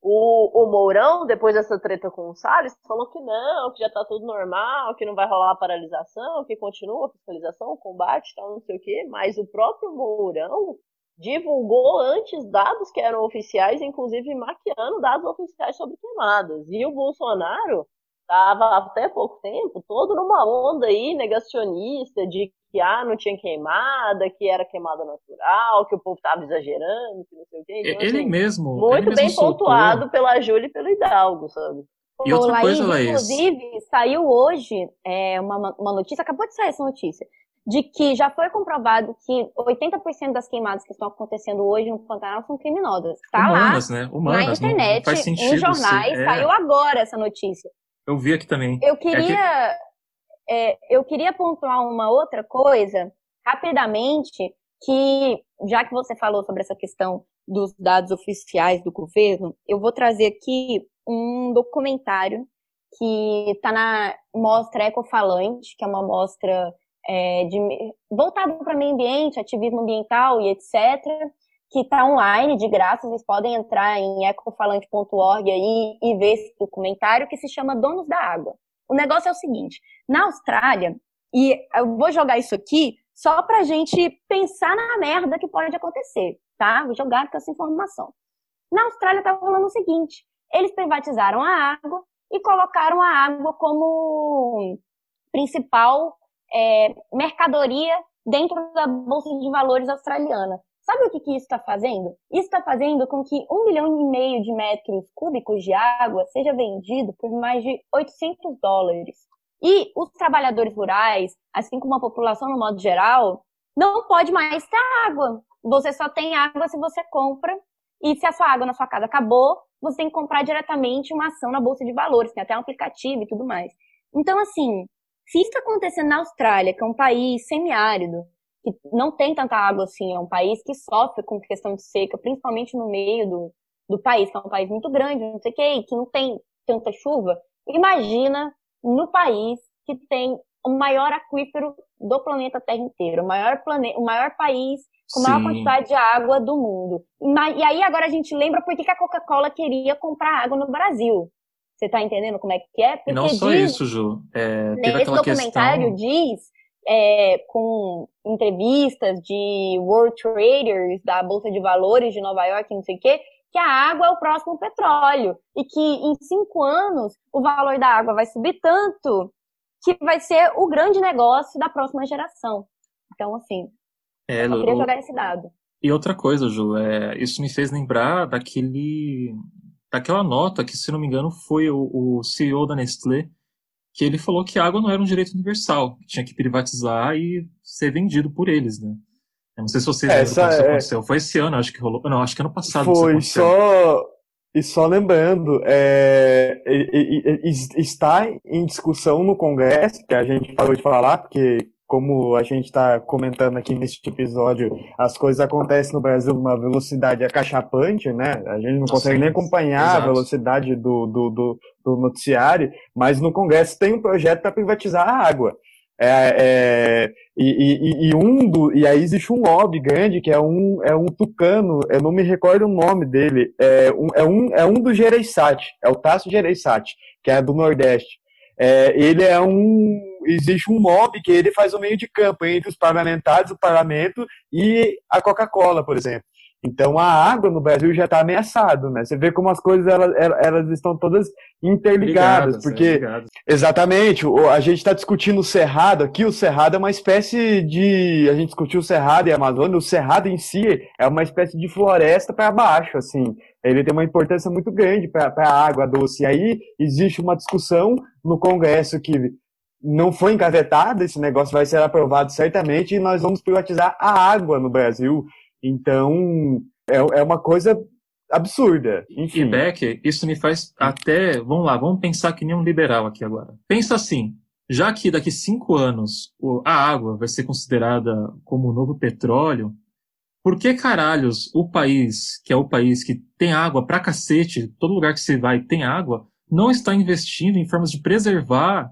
o, o Mourão, depois dessa treta com o Salles, falou que não, que já tá tudo normal, que não vai rolar paralisação, que continua a fiscalização, o combate, tal, não sei o quê. Mas o próprio Mourão divulgou antes dados que eram oficiais, inclusive maquiando dados oficiais sobre queimadas. E o Bolsonaro estava até pouco tempo todo numa onda aí negacionista de que ah, não tinha queimada, que era queimada natural, que o povo estava exagerando, que não sei o quê. Então, ele assim, mesmo. ele muito mesmo bem soltou- pontuado pela Júlia e pelo Hidalgo, sabe? E outra coisa, Laís, Laís. Inclusive, saiu hoje é, uma, uma notícia, acabou de sair essa notícia, de que já foi comprovado que 80% das queimadas que estão acontecendo hoje no Pantanal são criminosas. Tá Humanas, lá né? na Humanas. não- internet, não, faz sentido. nos jornais, é, saiu agora essa notícia. Eu vi aqui também. Eu queria, é, eu queria pontuar uma outra coisa, rapidamente, que já que você falou sobre essa questão dos dados oficiais do governo, eu vou trazer aqui um documentário que está na mostra Ecofalante, que é uma mostra é, de, voltada para meio ambiente, ativismo ambiental e etc., que está online, de graça, vocês podem entrar em ecofalante.org aí e ver esse documentário que se chama Donos da Água. O negócio é o seguinte, na Austrália, e eu vou jogar isso aqui só pra gente pensar na merda que pode acontecer, tá? Vou jogar com essa informação. Na Austrália tá rolando o seguinte, eles privatizaram a água e colocaram a água como principal é, mercadoria dentro da Bolsa de Valores australiana. Sabe o que, que isso está fazendo? Isso está fazendo com que um milhão e meio de metros cúbicos de água seja vendido por mais de 800 dólares. E os trabalhadores rurais, assim como a população no modo geral, não pode mais ter água. Você só tem água se você compra E se a sua água na sua casa acabou, você tem que comprar diretamente uma ação na bolsa de valores, tem até um aplicativo e tudo mais. Então, assim, se isso está acontecendo na Austrália, que é um país semiárido, que não tem tanta água assim, é um país que sofre com questão de seca, principalmente no meio do, do país, que é um país muito grande, não sei o que, que não tem tanta chuva. Imagina no país que tem o maior aquífero do planeta Terra inteiro, o maior, plane... o maior país com a maior quantidade de água do mundo. E aí agora a gente lembra por que a Coca-Cola queria comprar água no Brasil. Você tá entendendo como é que é? Porque não só diz, isso, Ju. É, nesse documentário questão... diz, é, com entrevistas de World Traders, da Bolsa de Valores de Nova York, não sei o quê, que a água é o próximo petróleo. E que em cinco anos o valor da água vai subir tanto que vai ser o grande negócio da próxima geração. Então, assim, é, eu queria jogar esse dado. E outra coisa, Ju, é, isso me fez lembrar daquele, daquela nota que, se não me engano, foi o, o CEO da Nestlé, que ele falou que a água não era um direito universal, que tinha que privatizar e ser vendido por eles, né? Eu não sei se vocês Essa, lembram é... aconteceu. Foi esse ano, acho que rolou. Não, acho que ano passado. Foi só. E só lembrando, é, está em discussão no Congresso, que a gente parou de falar, porque como a gente está comentando aqui neste episódio, as coisas acontecem no Brasil numa velocidade acachapante, né? A gente não consegue nem acompanhar Exato. a velocidade do, do, do, do, noticiário, mas no Congresso tem um projeto para privatizar a água. É, é, e, e, e, um do, e aí existe um lobby grande que é um, é um tucano, eu não me recordo o nome dele, é um, é um, é um do Gereissati, é o Tasso Gereissati, que é do Nordeste. É, ele é um. Existe um lobby que ele faz o meio de campo entre os parlamentares, o parlamento e a Coca-Cola, por exemplo. Então a água no Brasil já está ameaçada, né? Você vê como as coisas elas, elas estão todas interligadas, Ligadas, porque é, exatamente a gente está discutindo o cerrado aqui. O cerrado é uma espécie de a gente discutiu o cerrado e a Amazônia. O cerrado em si é uma espécie de floresta para baixo, assim. Ele tem uma importância muito grande para a água doce. E aí existe uma discussão no Congresso que não foi engavetada, esse negócio vai ser aprovado certamente e nós vamos privatizar a água no Brasil. Então, é, é uma coisa absurda. Enfim. E Beck, isso me faz até. Vamos lá, vamos pensar que nem um liberal aqui agora. Pensa assim. Já que daqui cinco anos a água vai ser considerada como o novo petróleo, por que caralhos o país, que é o país que tem água pra cacete, todo lugar que você vai tem água, não está investindo em formas de preservar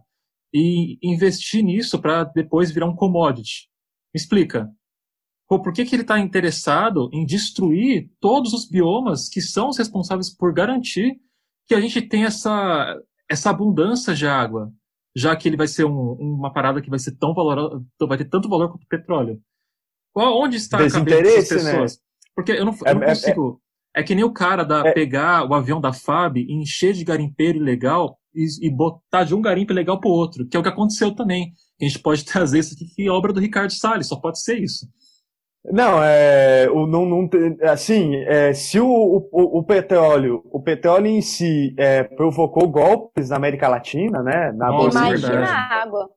e investir nisso para depois virar um commodity? Me explica. Pô, por que, que ele está interessado em destruir todos os biomas que são os responsáveis por garantir que a gente tem essa, essa abundância de água, já que ele vai ser um, uma parada que vai ser tão valorosa, vai ter tanto valor quanto o petróleo? Onde está a cabeça dessas né? pessoas? Né? Porque eu não, eu não é, é, consigo. É, é, que nem o cara da, é, pegar o avião da FAB e encher de garimpeiro ilegal e, e botar de um garimpo ilegal para o outro, que é o que aconteceu também. A gente pode trazer isso aqui que é obra do Ricardo Salles, só pode ser isso. Não, é, o, não, não, assim, é, se o, o, o, petróleo, o petróleo em si é, provocou golpes na América Latina, né? Na Nossa, Imagina a água.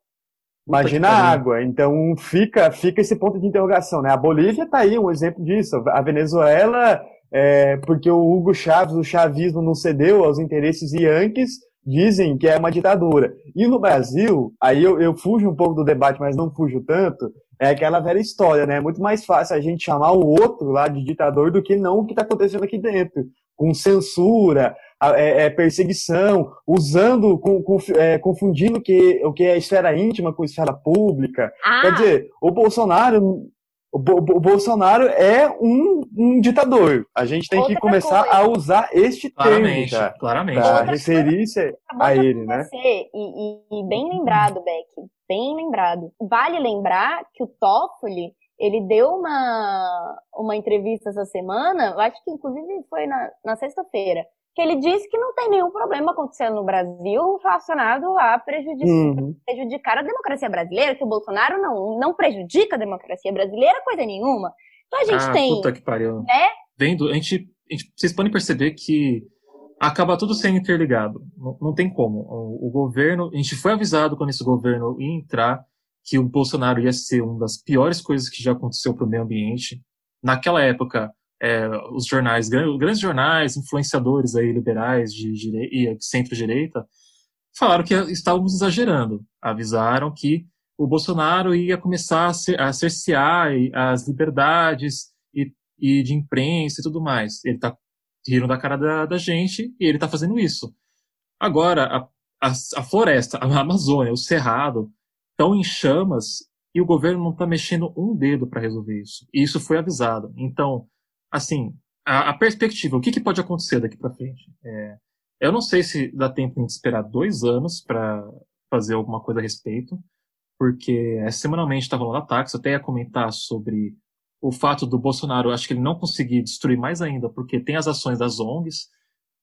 Imagina a água. Então fica, fica esse ponto de interrogação, né? A Bolívia está aí um exemplo disso. A Venezuela, é, porque o Hugo Chávez, o chavismo não cedeu aos interesses yankees, dizem que é uma ditadura. E no Brasil, aí eu, eu fujo um pouco do debate, mas não fujo tanto, é aquela velha história, né? É muito mais fácil a gente chamar o outro lá de ditador do que não o que está acontecendo aqui dentro. Com censura, é, é perseguição, usando, com, com, é, confundindo que, o que é esfera íntima com esfera pública. Ah. Quer dizer, o Bolsonaro o, o, Bolsonaro é um, um, ditador. A gente tem Outra que começar coisa. a usar este claramente, termo claramente. para referir-se a ele, né? E, e, e, bem lembrado, Beck, bem lembrado. Vale lembrar que o Toffoli, ele deu uma, uma entrevista essa semana, acho que inclusive foi na, na sexta-feira, que ele disse que não tem nenhum problema acontecendo no Brasil relacionado a prejudicar, uhum. prejudicar a democracia brasileira, que o Bolsonaro não, não prejudica a democracia brasileira coisa nenhuma. Então a gente ah, tem. Puta que pariu. Né? Vendo, a gente, a gente, vocês podem perceber que acaba tudo sendo interligado. Não, não tem como. O, o, governo, a gente foi avisado quando esse governo ia entrar que o Bolsonaro ia ser uma das piores coisas que já aconteceu para o meio ambiente. Naquela época, é, os jornais, grandes jornais, influenciadores aí liberais de, de centro-direita, falaram que estávamos exagerando. Avisaram que o Bolsonaro ia começar a, ser, a cercear as liberdades e, e, de imprensa e tudo mais. Ele está rindo da cara da, da gente e ele está fazendo isso. Agora, a, a, a, floresta, a Amazônia, o Cerrado, estão em chamas e o governo não está mexendo um dedo para resolver isso. E isso foi avisado. Então, assim, a, a perspectiva, o que, que, pode acontecer daqui para frente? É, eu não sei se dá tempo de esperar dois anos para fazer alguma coisa a respeito, porque é, semanalmente está rolando ataques. Eu até ia comentar sobre o fato do Bolsonaro, acho que ele não conseguir destruir mais ainda, porque tem as ações das ONGs,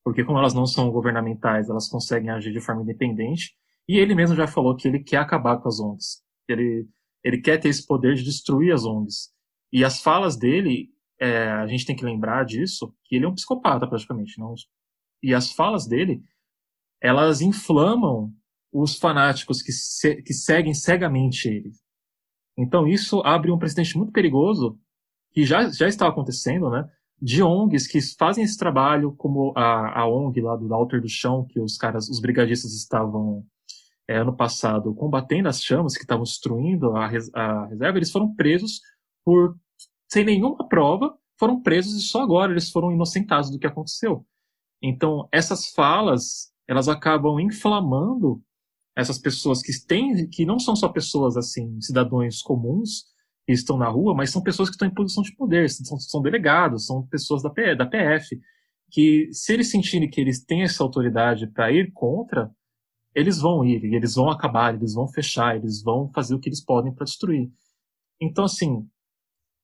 porque como elas não são governamentais, elas conseguem agir de forma independente. E ele mesmo já falou que ele quer acabar com as ONGs. Ele, ele quer ter esse poder de destruir as ONGs. E as falas dele é, a gente tem que lembrar disso, que ele é um psicopata praticamente. Não? E as falas dele, elas inflamam os fanáticos que, se, que seguem cegamente ele. Então isso abre um precedente muito perigoso, que já, já está acontecendo, né? De ONGs que fazem esse trabalho, como a, a ONG lá do Alter do Chão, que os caras, os brigadistas estavam é, ano passado combatendo as chamas que estavam destruindo a, a reserva, eles foram presos por sem nenhuma prova, foram presos e só agora eles foram inocentados do que aconteceu. Então, essas falas, elas acabam inflamando essas pessoas que têm, que não são só pessoas assim, cidadãos comuns que estão na rua, mas são pessoas que estão em posição de poder, são, são delegados, são pessoas da, da PF, que se eles sentirem que eles têm essa autoridade para ir contra, eles vão ir, eles vão acabar, eles vão fechar, eles vão fazer o que eles podem para destruir. Então, assim,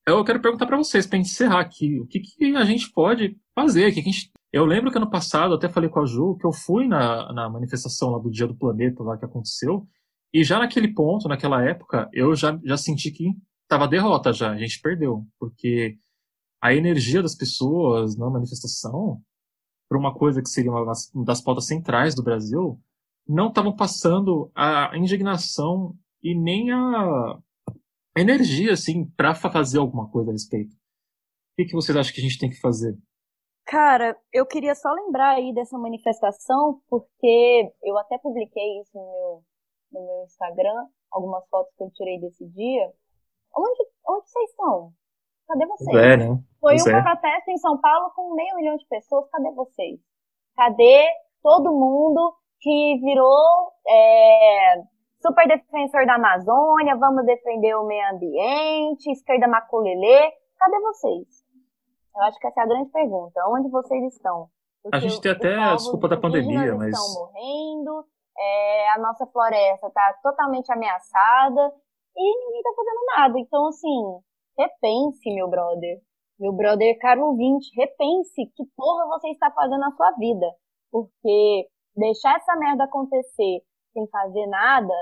eu quero perguntar para vocês, para encerrar aqui, o que, que, a gente pode fazer? Que gente... Eu lembro que ano passado, até falei com a Ju, que eu fui na, na manifestação lá do Dia do Planeta, lá que aconteceu, e já naquele ponto, naquela época, eu já, já senti que estava derrota já, a gente perdeu, porque a energia das pessoas na manifestação, para uma coisa que seria uma das pautas centrais do Brasil, não estavam passando a indignação e nem a, energia, assim, para fazer alguma coisa a respeito. O que, que vocês acham que a gente tem que fazer? Cara, eu queria só lembrar aí dessa manifestação, porque eu até publiquei isso no meu, no meu Instagram, algumas fotos que eu tirei desse dia. Onde, onde vocês estão? Cadê vocês? É, né? Foi um é. protesto em São Paulo com meio milhão de pessoas. Cadê vocês? Cadê todo mundo que virou é, super defensor da Amazônia, vamos defender o meio ambiente, esquerda maculelê. Cadê vocês? Eu acho que essa é a grande pergunta. Onde vocês estão? Porque a gente tem até a desculpa da pandemia, mas. estão morrendo, é, a nossa floresta está totalmente ameaçada e ninguém está fazendo nada. Então, assim, repense, meu brother. Meu brother caro ouvinte, repense que porra você está fazendo na sua vida. Porque deixar essa merda acontecer sem fazer nada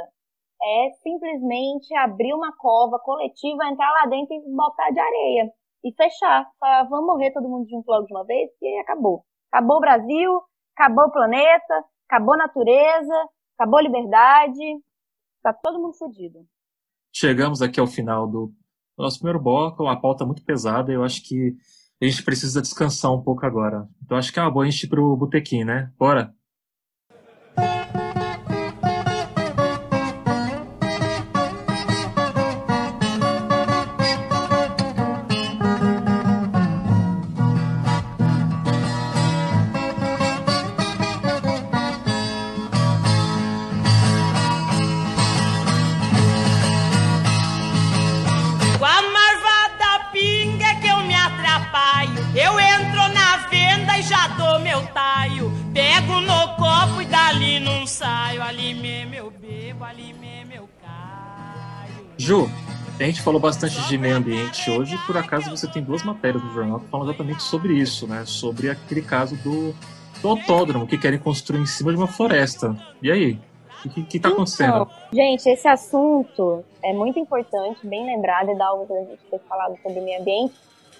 é simplesmente abrir uma cova coletiva, entrar lá dentro e botar de areia e fechar. Falar, vamos morrer todo mundo junto logo de uma vez e acabou. Acabou o Brasil, acabou o planeta, acabou a natureza, acabou a liberdade, tá todo mundo fodido. Chegamos aqui ao final do nosso primeiro bloco, uma pauta muito pesada, eu acho que a gente precisa descansar um pouco agora. Então acho que é uma boa a gente ir pro botequim, né? Bora? A gente falou bastante de meio ambiente hoje, por acaso você tem duas matérias no jornal que falam exatamente sobre isso, né? Sobre aquele caso do, do autódromo que querem construir em cima de uma floresta. E aí? O que está acontecendo? Então, gente, esse assunto é muito importante, bem lembrado, e dá algo que a gente ter falado sobre meio ambiente.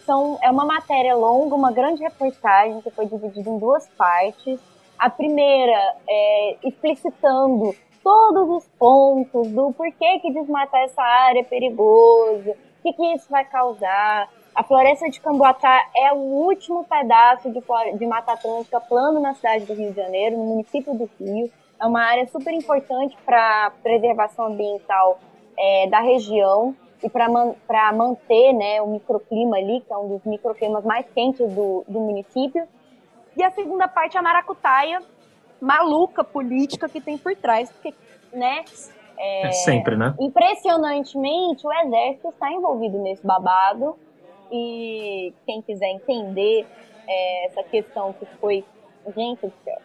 São, é uma matéria longa, uma grande reportagem que foi dividida em duas partes. A primeira é explicitando todos os pontos do porquê que desmatar essa área é perigoso, o que, que isso vai causar, A floresta de Camboatá é o último pedaço de, de Mata Atlântica plano na cidade do Rio de Janeiro, no município do Rio. É uma área super importante para preservação ambiental é, da região e para man, manter né, o microclima ali, que é um dos microclimas mais quentes do, do município. E a segunda parte é a maracutaia, maluca política que tem por trás, porque, né? É, é sempre, né? Impressionantemente, o exército está envolvido nesse babado e quem quiser entender é, essa questão que foi, gente do céu,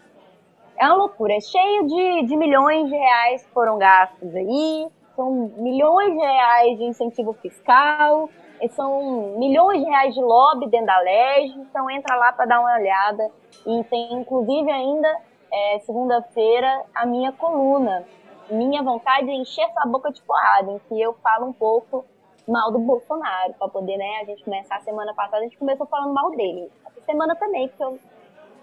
é uma loucura, é cheio de, de milhões de reais que foram gastos aí, são milhões de reais de incentivo fiscal, são milhões de reais de lobby dentro da LEG, então entra lá para dar uma olhada. E tem inclusive ainda, é, segunda-feira, a minha coluna. Minha vontade é encher essa boca de porrada, em que eu falo um pouco mal do Bolsonaro, para poder, né, a gente começar a semana passada, a gente começou falando mal dele. Essa semana também, porque eu,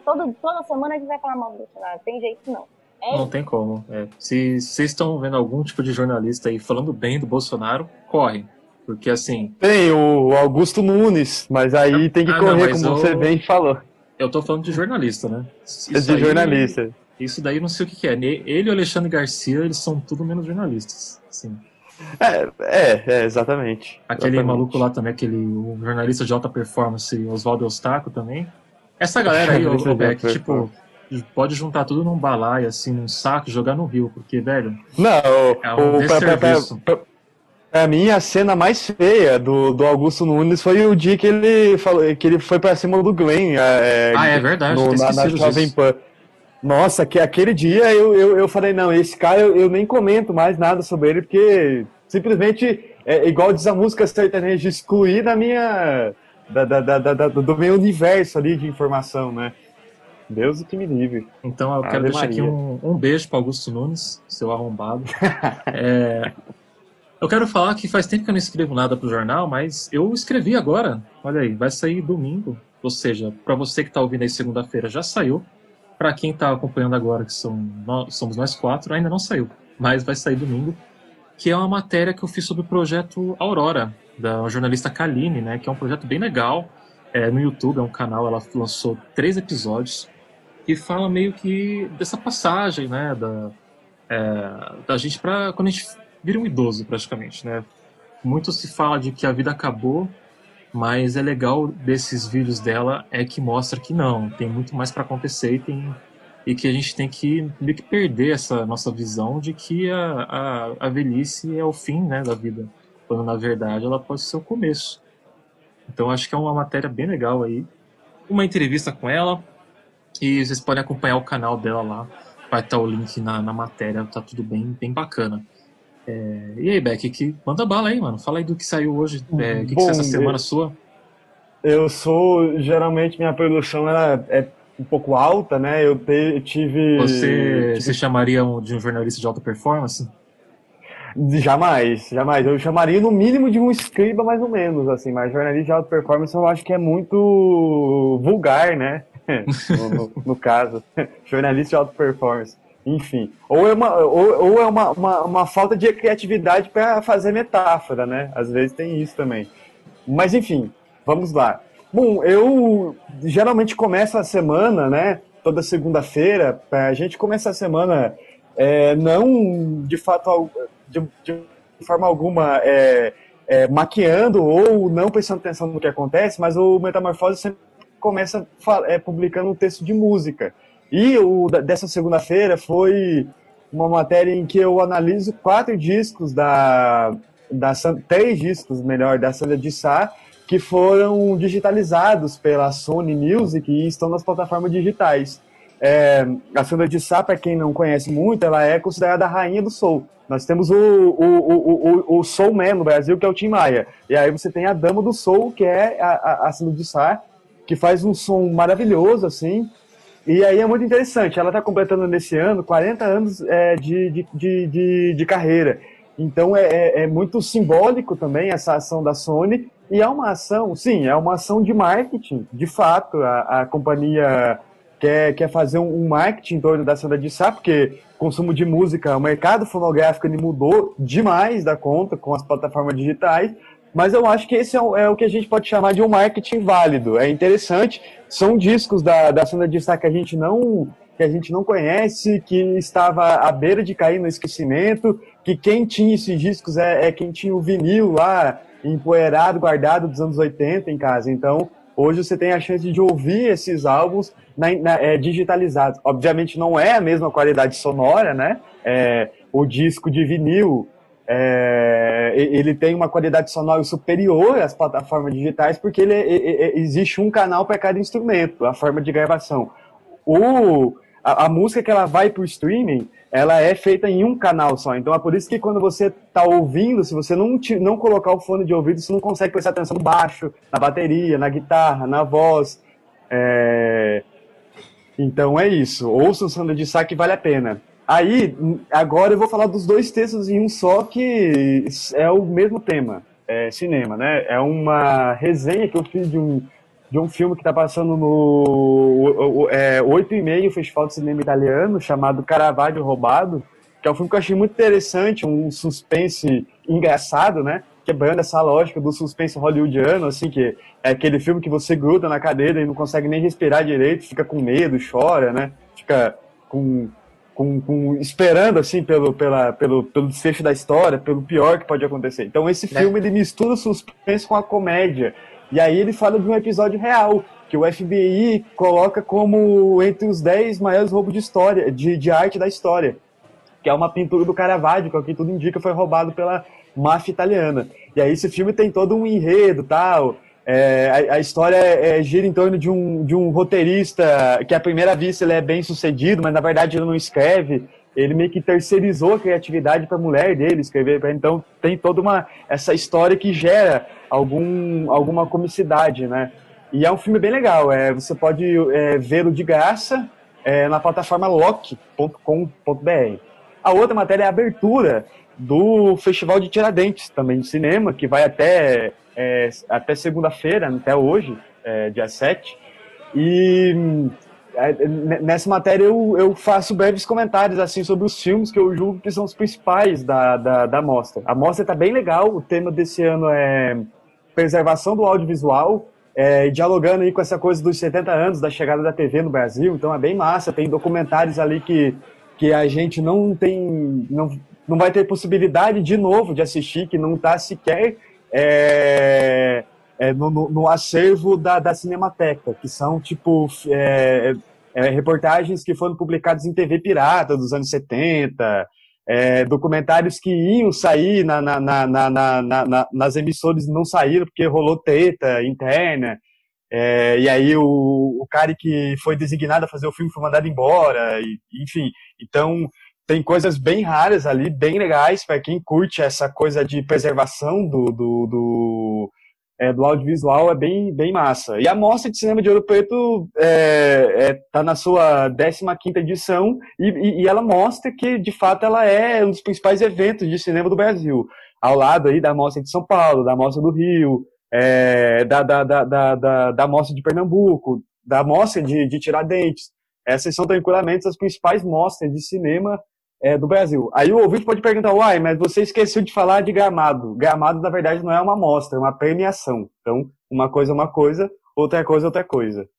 todo, toda semana a gente vai falar mal do Bolsonaro, tem jeito não. É não tem como. É. Se vocês estão vendo algum tipo de jornalista aí falando bem do Bolsonaro, corre. Porque assim. Tem o Augusto Nunes, mas aí tem que ah, correr, não, como eu... você bem falou. Eu tô falando de jornalista, né? Isso de aí, jornalista. Isso daí não sei o que, que, é. Ele e o Alexandre Garcia, eles são tudo menos jornalistas. Assim. É, é, é, exatamente. Aquele exatamente. maluco lá também, aquele jornalista de alta performance, Oswaldo Eustáquio também. Essa galera aí, o Beck, tipo, pode juntar tudo num balaio, assim, num saco, jogar no rio, porque, velho. Não, é um o, pra, pra, pra, pra, mim, a cena mais feia do, do Augusto Nunes foi o dia que ele falou que ele foi pra cima do Glenn. É, ah, é verdade, no, na, na Jovem Pan. Nossa, que aquele dia eu, eu, eu falei, não, esse cara eu, eu nem comento mais nada sobre ele, porque simplesmente é igual diz a música sertaneja, excluir da minha. Da, da, da, da, do meu universo ali de informação, né? Deus o que me livre. Então eu quero deixar Maria. aqui um, um beijo para Augusto Nunes, seu arrombado. é, eu quero falar que faz tempo que eu não escrevo nada pro jornal, mas eu escrevi agora. Olha aí, vai sair domingo. Ou seja, para você que está ouvindo aí segunda-feira já saiu. Para quem está acompanhando agora, que são nós, somos nós quatro, ainda não saiu. Mas vai sair domingo. Que é uma matéria que eu fiz sobre o projeto Aurora, da jornalista Kaline, né? Que é um projeto bem legal. É, no YouTube, é um canal, ela lançou três episódios que fala meio que dessa passagem, né, da, é, da gente para quando a gente vira um idoso, praticamente, né? Muito se fala de que a vida acabou, mas é legal desses vídeos dela é que mostra que não, tem muito mais para acontecer e tem e que a gente tem que meio que perder essa nossa visão de que a, a, a velhice é o fim, né, da vida, quando na verdade ela pode ser o começo. Então acho que é uma matéria bem legal aí. Uma entrevista com ela, e vocês podem acompanhar o canal dela lá. Vai estar o link na, na matéria, tá tudo bem, bem bacana. É, e aí, Beck, que, manda bala aí, mano. Fala aí do que saiu hoje. É, o que, Bom, que essa semana eu, sua? Eu sou. Geralmente minha produção ela é um pouco alta, né? Eu, te, eu tive. Você tive... se chamaria de um jornalista de alta performance? Jamais, jamais. Eu chamaria no mínimo de um escriba, mais ou menos, assim, mas jornalista de alta performance eu acho que é muito vulgar, né? no, no, no, caso, jornalista de alta performance. Enfim, ou é uma, ou, ou é uma, uma, uma, falta de criatividade para fazer metáfora, né? Às vezes tem isso também. Mas enfim, vamos lá. Bom, eu geralmente começo a semana, né? Toda segunda-feira, a gente começa a semana é, não de fato de, de forma alguma é, é, maquiando ou não prestando atenção no que acontece, mas o Metamorfose sempre começa é, publicando um texto de música. E o dessa segunda-feira foi uma matéria em que eu analiso quatro discos da, da três discos, melhor, da Sandra de Sá, que foram digitalizados pela Sony Music e estão nas plataformas digitais. É, a Sandra de Sá, para quem não conhece muito, ela é considerada a rainha do soul. Nós temos o, o, o, o, o Soul Man no Brasil, que é o Tim Maia. E aí você tem a dama do soul, que é a, a, a Sandra de Sá, que faz um som maravilhoso, assim. E aí é muito interessante. Ela está completando nesse ano 40 anos é, de, de, de, de, carreira. Então é, é, é, muito simbólico também essa ação da Sony. E é uma ação, sim, é uma ação de marketing. De fato, a, a companhia quer, quer fazer um, marketing em torno da Sandra de Sá, porque consumo de música, o mercado fonográfico ele mudou demais da conta com as plataformas digitais. Mas eu acho que esse é o, é o, que a gente pode chamar de um marketing válido. É interessante, são discos da, da Sandra de Sá que a gente não que a gente não conhece, que estava à beira de cair no esquecimento, que quem tinha esses discos é, é quem tinha o vinil lá empoeirado, guardado dos anos 80 em casa. Então, hoje você tem a chance de ouvir esses álbuns na, na, é, digitalizados. Obviamente não é a mesma qualidade sonora, né? É, o disco de vinil é, ele tem uma qualidade sonora superior às plataformas digitais porque ele, ele existe um canal para cada instrumento, a forma de gravação. O, a, a, música que ela vai para o streaming, ela é feita em um canal só. Então é por isso que quando você está ouvindo, se você não, te, não colocar o fone de ouvido, você não consegue prestar atenção no baixo, na bateria, na guitarra, na voz. É... Então é isso. Ouça o Sandra de Sá que vale a pena. Aí, agora eu vou falar dos dois textos em um só que é o mesmo tema, é cinema, né? É uma resenha que eu fiz de um, de um filme que está passando no é, 8 e meio Festival de Cinema Italiano, chamado Caravaggio Roubado, que é um filme que eu achei muito interessante, um suspense engraçado, né? Quebrando essa lógica do suspense hollywoodiano, assim, que é aquele filme que você gruda na cadeira e não consegue nem respirar direito, fica com medo, chora, né? Fica com com, com, esperando assim pelo, pela, pelo, pelo desfecho da história, pelo pior que pode acontecer. Então esse né? filme ele mistura o suspense com a comédia. E aí ele fala de um episódio real, que o FBI coloca como entre os 10 maiores roubos de história, de, de arte da história. Que é uma pintura do Caravaggio, que, é que tudo indica foi roubado pela máfia italiana. E aí esse filme tem todo um enredo tal. É, a, a, história é, gira em torno de um, de um roteirista que, à primeira vista, ele é bem sucedido, mas na verdade ele não escreve. Ele meio que terceirizou a criatividade para a mulher dele escrever. Então tem toda uma essa história que gera algum, alguma comicidade, né? E é um filme bem legal. É, você pode é, vê-lo de graça é, na plataforma lock.com.br. A outra matéria é a abertura do Festival de Tiradentes, também de cinema, que vai até é, até segunda-feira, até hoje, é, dia 7. E é, nessa matéria eu, eu, faço breves comentários assim sobre os filmes que eu julgo que são os principais da, da, da mostra. A mostra está bem legal, o tema desse ano é preservação do audiovisual, é, dialogando aí com essa coisa dos 70 anos da chegada da TV no Brasil, então é bem massa, tem documentários ali que, que a gente não tem, não, não vai ter possibilidade de novo de assistir, que não está sequer é, é, no, no, acervo da, da Cinemateca, que são tipo é, é reportagens que foram publicadas em TV pirata dos anos 70, é, documentários que iam sair na, na, na, nas emissoras e não saíram porque rolou treta interna. É, e aí o, o cara que foi designado a fazer o filme foi mandado embora, e, enfim. Então, tem coisas bem raras ali, bem legais para quem curte essa coisa de preservação do, do, do, é, do, audiovisual, é bem, bem massa. E a Mostra de Cinema de Ouro Preto está é, é, tá na sua 15ª edição e, e, e, ela mostra que, de fato, ela é um dos principais eventos de cinema do Brasil, ao lado aí da Mostra de São Paulo, da Mostra do Rio, é, da, da, da, da, da, da Mostra de Pernambuco, da Mostra de, de Tiradentes. Essas são tranquilamente as principais mostras de cinema é, do Brasil. Aí o ouvinte pode perguntar, uai, mas você esqueceu de falar de Gramado. Gramado, na verdade, não é uma amostra, é uma premiação. Então, uma coisa é uma coisa, outra coisa é outra coisa.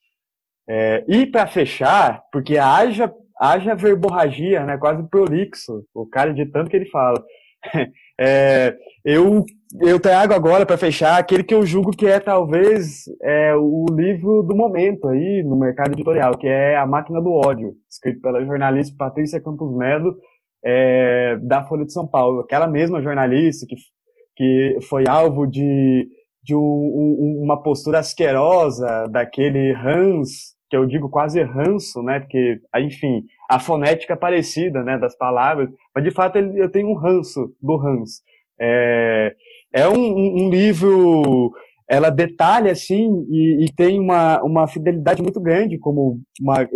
É, e para fechar, porque haja, haja verborragia, né, quase prolixo, o cara de tanto que ele fala. É, eu, eu trago agora, para fechar, aquele que eu julgo que é talvez é, o livro do momento aí no mercado editorial, que é A Máquina do Ódio, escrito pela jornalista Patrícia Campos Melo, é, da Folha de São Paulo. Aquela mesma jornalista que, que foi alvo de, de um, um, uma postura asquerosa daquele Hans, que eu digo quase ranço, né? Porque, enfim, a fonética é parecida, né, das palavras, mas de fato eu tenho um ranço do Hans. É, é um, um livro, ela detalha assim e, e, tem uma, uma fidelidade muito grande como uma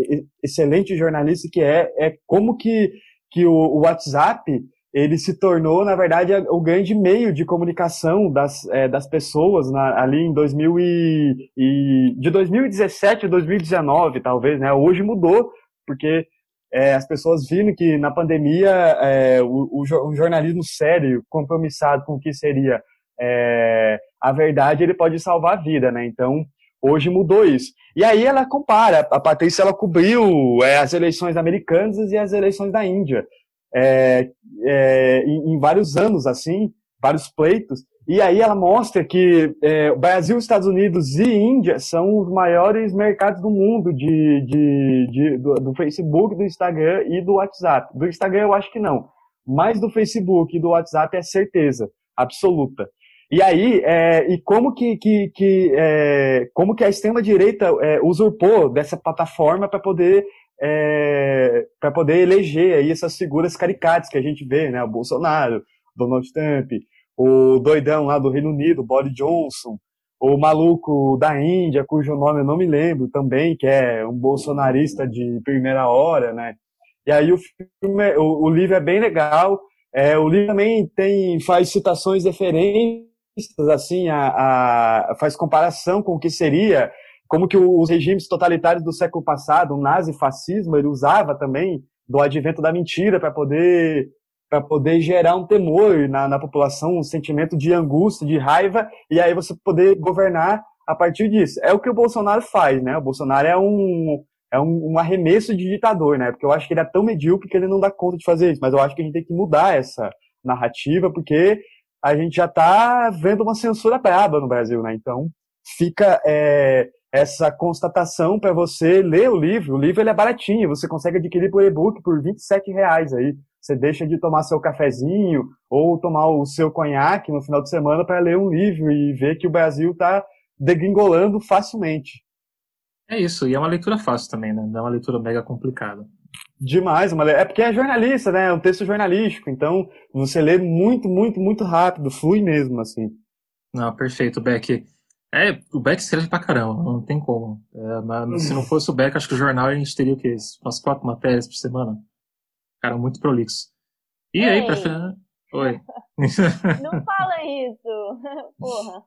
excelente jornalista que é, é como que, que o, o WhatsApp ele se tornou, na verdade, o grande meio de comunicação das, é, das pessoas na, ali em 2000 e, e, de 2017 a 2019, talvez, né? Hoje mudou, porque é, as pessoas viram que na pandemia é, o, o, jornalismo sério, compromissado com o que seria é, a verdade ele pode salvar a vida, né? Então, hoje mudou isso. E aí ela compara, a Patrícia ela cobriu é, as eleições americanas e as eleições da Índia é, é, em, em, vários anos, assim, vários pleitos. E aí ela mostra que é, Brasil, Estados Unidos e Índia são os maiores mercados do mundo de, de, de do, do, Facebook, do Instagram e do WhatsApp. Do Instagram eu acho que não, mas do Facebook e do WhatsApp é certeza absoluta. E aí, é, e como que, que, que é, como que a extrema direita é, usurpou dessa plataforma para poder é, para poder eleger aí essas figuras caricatas que a gente vê, né? O Bolsonaro, Donald Trump, o doidão lá do Reino Unido, Boris Johnson, o maluco da Índia, cujo nome eu não me lembro também, que é um bolsonarista de primeira hora, né? E aí o filme, o, o livro é bem legal. É, o livro também tem faz citações referentes assim a, a, faz comparação com o que seria como que os regimes totalitários do século passado, o nazifascismo, ele usava também do advento da mentira para poder para poder gerar um temor na, na população, um sentimento de angústia, de raiva, e aí você poder governar a partir disso. É o que o Bolsonaro faz, né? O Bolsonaro é um, é um, um, arremesso de ditador, né? Porque eu acho que ele é tão medíocre que ele não dá conta de fazer isso. Mas eu acho que a gente tem que mudar essa narrativa, porque a gente já está vendo uma censura braba no Brasil, né? Então fica é, essa constatação para você ler o livro. O livro ele é baratinho, você consegue adquirir por e-book por 27 reais aí. Você deixa de tomar seu cafezinho ou tomar o seu conhaque no final de semana para ler um livro e ver que o Brasil está degringolando facilmente. É isso, e é uma leitura fácil também, né? Não é uma leitura mega complicada. Demais, uma é porque é jornalista, né? É um texto jornalístico, então você lê muito, muito, muito rápido, flui mesmo, assim. Não, perfeito, Beck. É, o Beck escreve pra caramba, não tem como. É, mas se não fosse o Beck, acho que o jornal a gente teria o quê? Umas quatro matérias por semana. Cara, muito prolixo. E Ei. aí, pra final. Oi. Não fala isso. Porra.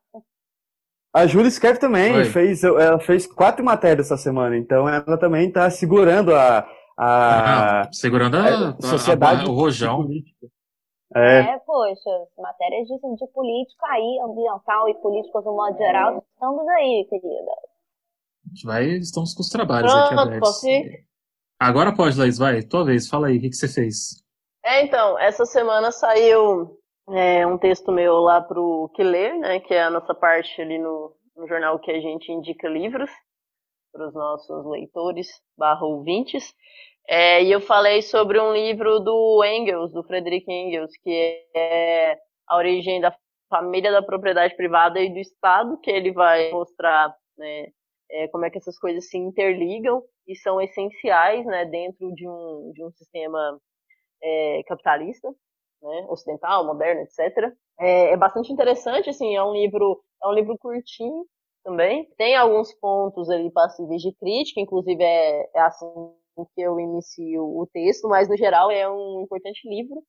A Júlia escreve também, fez, ela fez quatro matérias essa semana, então ela também tá segurando a. a ah, segurando a, a sociedade. A, o rojão. Política. É. é, poxa, matérias de, de política aí, ambiental e políticas no modo geral, estamos aí, querida. A gente vai, estamos com os trabalhos Pronto, aqui abertos. Agora pode, Laís, vai, tua vez, fala aí, o que, que você fez? É, então, essa semana saiu é, um texto meu lá pro Que Ler, né, que é a nossa parte ali no, no jornal que a gente indica livros para os nossos leitores barra ouvintes. É, e eu falei sobre um livro do Engels, do Frederick Engels, que é a origem da família da propriedade privada e do Estado, que ele vai mostrar né, é, como é que essas coisas se interligam e são essenciais né, dentro de um, de um sistema é, capitalista, né, ocidental, moderno, etc. É, é, bastante interessante, assim, é um livro é um livro curtinho também. Tem alguns pontos ali passíveis de crítica, inclusive é, é assim que eu inicio o texto, mas no geral é um importante livro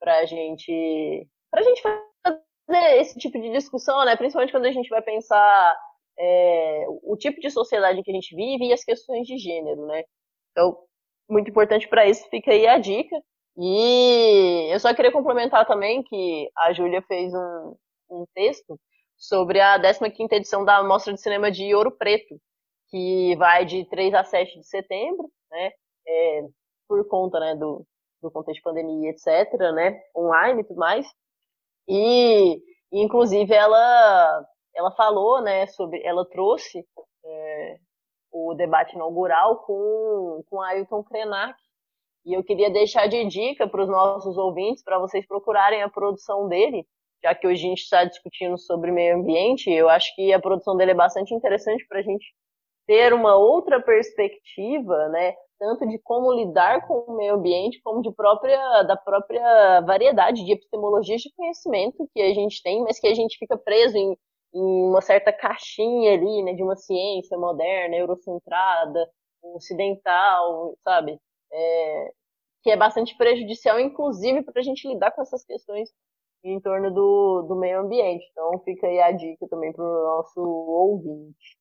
para gente, a gente fazer esse tipo de discussão, né? Principalmente quando a gente vai pensar é, o tipo de sociedade que a gente vive e as questões de gênero, né? Então, muito importante para isso, fica aí a dica. E eu só queria complementar também que a Júlia fez um, um texto sobre a 15ª edição da Mostra de Cinema de Ouro Preto, que vai de 3 a 7 de setembro, né? É, por conta né, do, do contexto de pandemia, etc., né? Online e tudo mais. E, inclusive, ela, ela falou, né, sobre... Ela trouxe é, o debate inaugural com, com Ailton Krenak, e eu queria deixar de dica para os nossos ouvintes, para vocês procurarem a produção dele, já que hoje a gente está discutindo sobre meio ambiente, eu acho que a produção dele é bastante interessante para a gente ter uma outra perspectiva, né, tanto de como lidar com o meio ambiente, como de própria, da própria variedade de epistemologias de conhecimento que a gente tem, mas que a gente fica preso em, em uma certa caixinha ali, né, de uma ciência moderna, eurocentrada, ocidental, sabe? É, que é bastante prejudicial, inclusive, para a gente lidar com essas questões em torno do, do meio ambiente. Então, fica aí a dica também para o nosso ouvinte.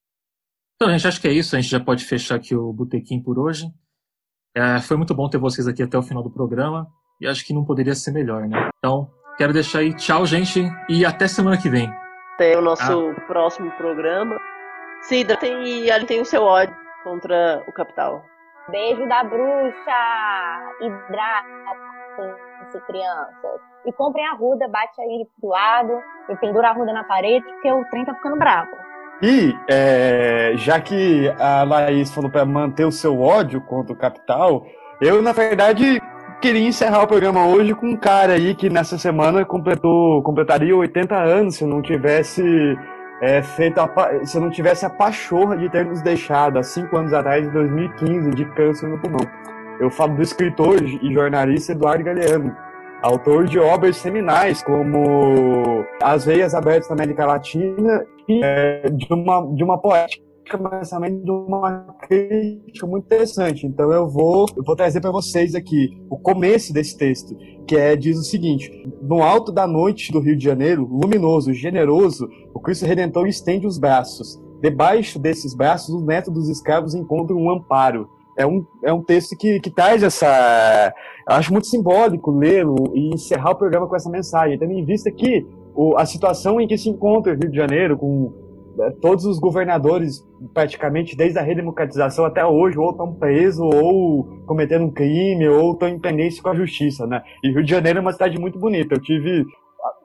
Então, a gente acha que é isso. A gente já pode fechar aqui o Botequim por hoje. É, foi muito bom ter vocês aqui até o final do programa. E acho que não poderia ser melhor, né? Então, quero deixar aí tchau, gente, e até semana que vem. Até o nosso ah. próximo programa. Se hidratem e tem o seu ódio contra o capital. Beijo da bruxa! Hidratem-se, crianças. E comprem a ruda, bate aí pro lado, e pendura a ruda na parede, porque o trem tá ficando bravo. E, é, já que a Laís falou para manter o seu ódio contra o capital, eu, na verdade, queria encerrar o programa hoje com um cara aí que nessa semana completou, completaria 80 anos se não tivesse é, feito a, se não tivesse a pachorra de ter nos deixado há cinco anos atrás, em 2015, de câncer no pulmão. Eu falo do escritor e jornalista Eduardo Galeano, autor de obras seminais como As Veias Abertas da América Latina e é, de, uma, de uma poética mas também de uma crítica muito interessante. Então eu vou, eu vou trazer para vocês aqui o começo desse texto, que é diz o seguinte: No alto da noite do Rio de Janeiro, luminoso, generoso, o Cristo Redentor estende os braços. Debaixo desses braços, o neto dos escravos encontra um amparo. É um, é um texto que, que traz essa. Eu acho muito simbólico lê-lo e encerrar o programa com essa mensagem. Também em vista que o, a situação em que se encontra o Rio de Janeiro, com é, todos os governadores, praticamente desde a redemocratização até hoje, ou estão presos, ou cometendo um crime, ou estão em pendência com a justiça, né? E Rio de Janeiro é uma cidade muito bonita. Eu tive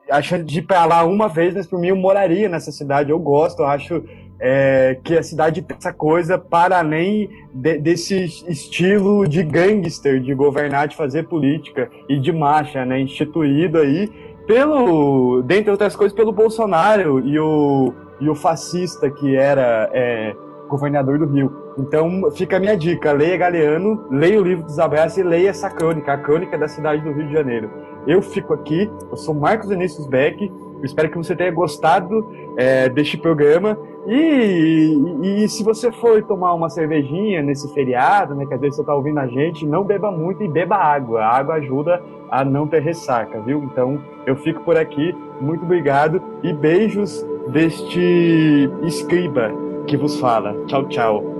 a de ir para lá uma vez, mas por mim eu moraria nessa cidade. Eu gosto, eu acho é, que a cidade tem essa coisa para além de, desse estilo de gangster, de governar, de fazer política e de marcha, né? Instituído aí pelo, dentre outras coisas, pelo Bolsonaro e o e o fascista que era é, governador do Rio. Então fica a minha dica: leia Galeano, leia o livro dos abraços e leia essa crônica, a crônica da cidade do Rio de Janeiro. Eu fico aqui, eu sou Marcos Vinícius Beck, espero que você tenha gostado é, deste programa. E, e, e, se você for tomar uma cervejinha nesse feriado, né, que às vezes você está ouvindo a gente, não beba muito e beba água. A água ajuda a não ter ressaca, viu? Então eu fico por aqui. Muito obrigado e beijos deste escriba que vos fala. Tchau, tchau.